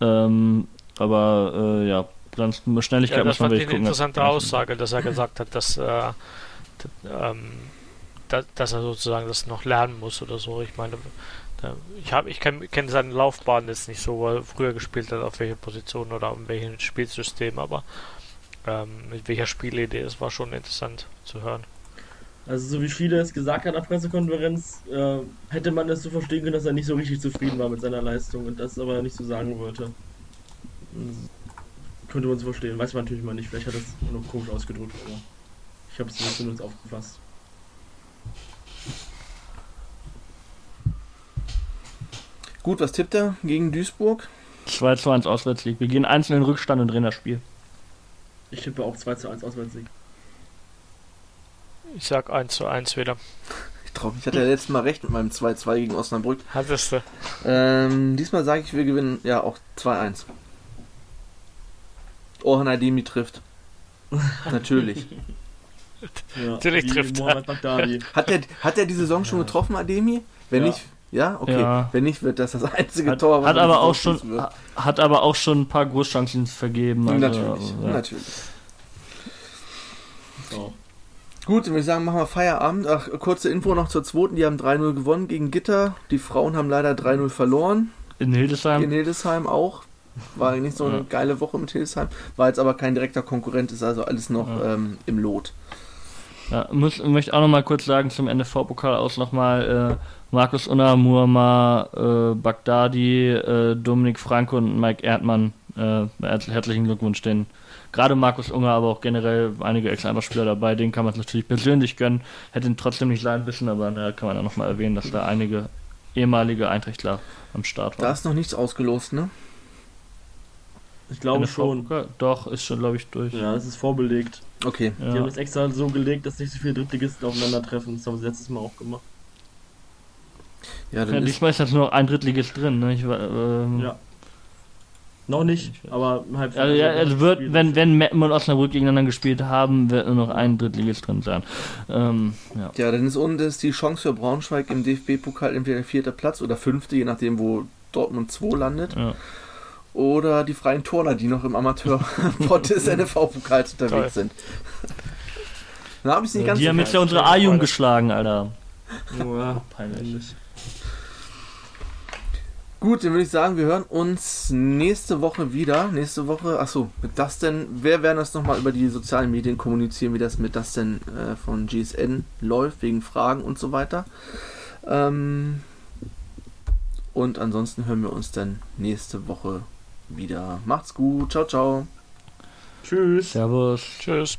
Ähm, aber äh, ja, sonst Schnelligkeit Ja, das muss man fand ich wirklich eine gucken. interessante Aussage, dass er gesagt hat, dass, äh, ähm, da, dass er sozusagen das noch lernen muss oder so. Ich meine, ich habe, ich kenne kenn seine Laufbahn jetzt nicht so, wo er früher gespielt hat, auf welche Position oder in welchem Spielsystem, aber ähm, mit welcher Spielidee, es war schon interessant zu hören. Also so wie Schiele es gesagt hat auf der Pressekonferenz, äh, hätte man das so verstehen können, dass er nicht so richtig zufrieden war mit seiner Leistung und das aber nicht so sagen wollte. Das könnte man so verstehen, weiß man natürlich mal nicht, vielleicht hat er es nur komisch ausgedrückt, aber ich habe es nicht so aufgefasst. Gut, was tippt er gegen Duisburg? 2 zu 1 Auswärtssieg. Wir gehen einzeln in Rückstand und drehen das Spiel. Ich tippe auch 2 zu 1 Auswärtssieg. Ich sag 1 zu 1 wieder. Ich traue mich, ich hatte ja letztes Mal recht mit meinem 2-2 gegen Osnabrück. Hattest du? Ähm, diesmal sage ich, wir gewinnen ja auch 2-1. Orhan Ademi trifft. Natürlich. Ja, Natürlich trifft er. Hat der, hat der die Saison schon getroffen, Ademi? Wenn Ja. nicht, ja, okay. Ja. Wenn nicht, wird das das einzige Hat, Tor, was hat er aber auch schon wird. hat aber auch schon ein paar Großchancen vergeben. Also, natürlich, ja. natürlich. So. Gut, dann würde ich sagen, machen wir Feierabend. Ach, kurze Info noch zur zweiten. Die haben 3-0 gewonnen gegen Gitter. Die Frauen haben leider 3-0 verloren. In Hildesheim. In Hildesheim auch. War nicht so eine Ja. geile Woche mit Hildesheim. War jetzt aber kein direkter Konkurrent, ist also alles noch Ja. ähm, im Lot. Ja, muss, möchte auch noch mal kurz sagen zum NFV-Pokal aus nochmal äh, Markus Unna, Muammar, äh, Bagdadi, äh, Dominik Franke und Mike Erdmann. Äh, herz- herzlichen Glückwunsch denen. Gerade Markus Unger, aber auch generell einige Ex-Spieler dabei, denen kann man es natürlich persönlich gönnen. Hätte ihn trotzdem nicht sein müssen, aber da kann man ja nochmal erwähnen, dass da einige ehemalige Eintrachtler am Start Da waren. ist noch nichts ausgelost, ne? Ich glaube schon. Doch, ist schon, glaube ich, durch. Ja, das ist vorbelegt. Okay. Ja. Die haben es extra so gelegt, dass nicht so viele Drittligisten aufeinandertreffen. Das haben sie letztes Mal auch gemacht. Ja, Ja, dann ist, diesmal ist jetzt nur noch ein Drittligist drin. Ne? Ich, ähm, Ja. Noch nicht, aber im Also, ja, also wird, wenn, wenn Meppen und Osnabrück gegeneinander gespielt haben, wird nur noch ein Drittligist drin sein. Ähm, ja. ja, dann ist unten ist die Chance für Braunschweig im DFB-Pokal entweder vierter Platz oder fünfte, je nachdem, wo Dortmund 2 landet. Ja. Oder die freien Turner, die noch im Amateur-Pot des NFV-Pokals Toll. unterwegs sind. Da habe ich nicht ganz Die haben jetzt ja unsere A-Jugend geschlagen, Alter. Ja, Peinlich. Gut, dann würde ich sagen, wir hören uns nächste Woche wieder. Nächste Woche, achso, mit Dustin. Wir werden das nochmal über die sozialen Medien kommunizieren, wie das mit Dustin äh, von GSN läuft, wegen Fragen und so weiter. Ähm, und ansonsten hören wir uns dann nächste Woche wieder. Macht's gut. Ciao, ciao. Tschüss. Servus. Tschüss.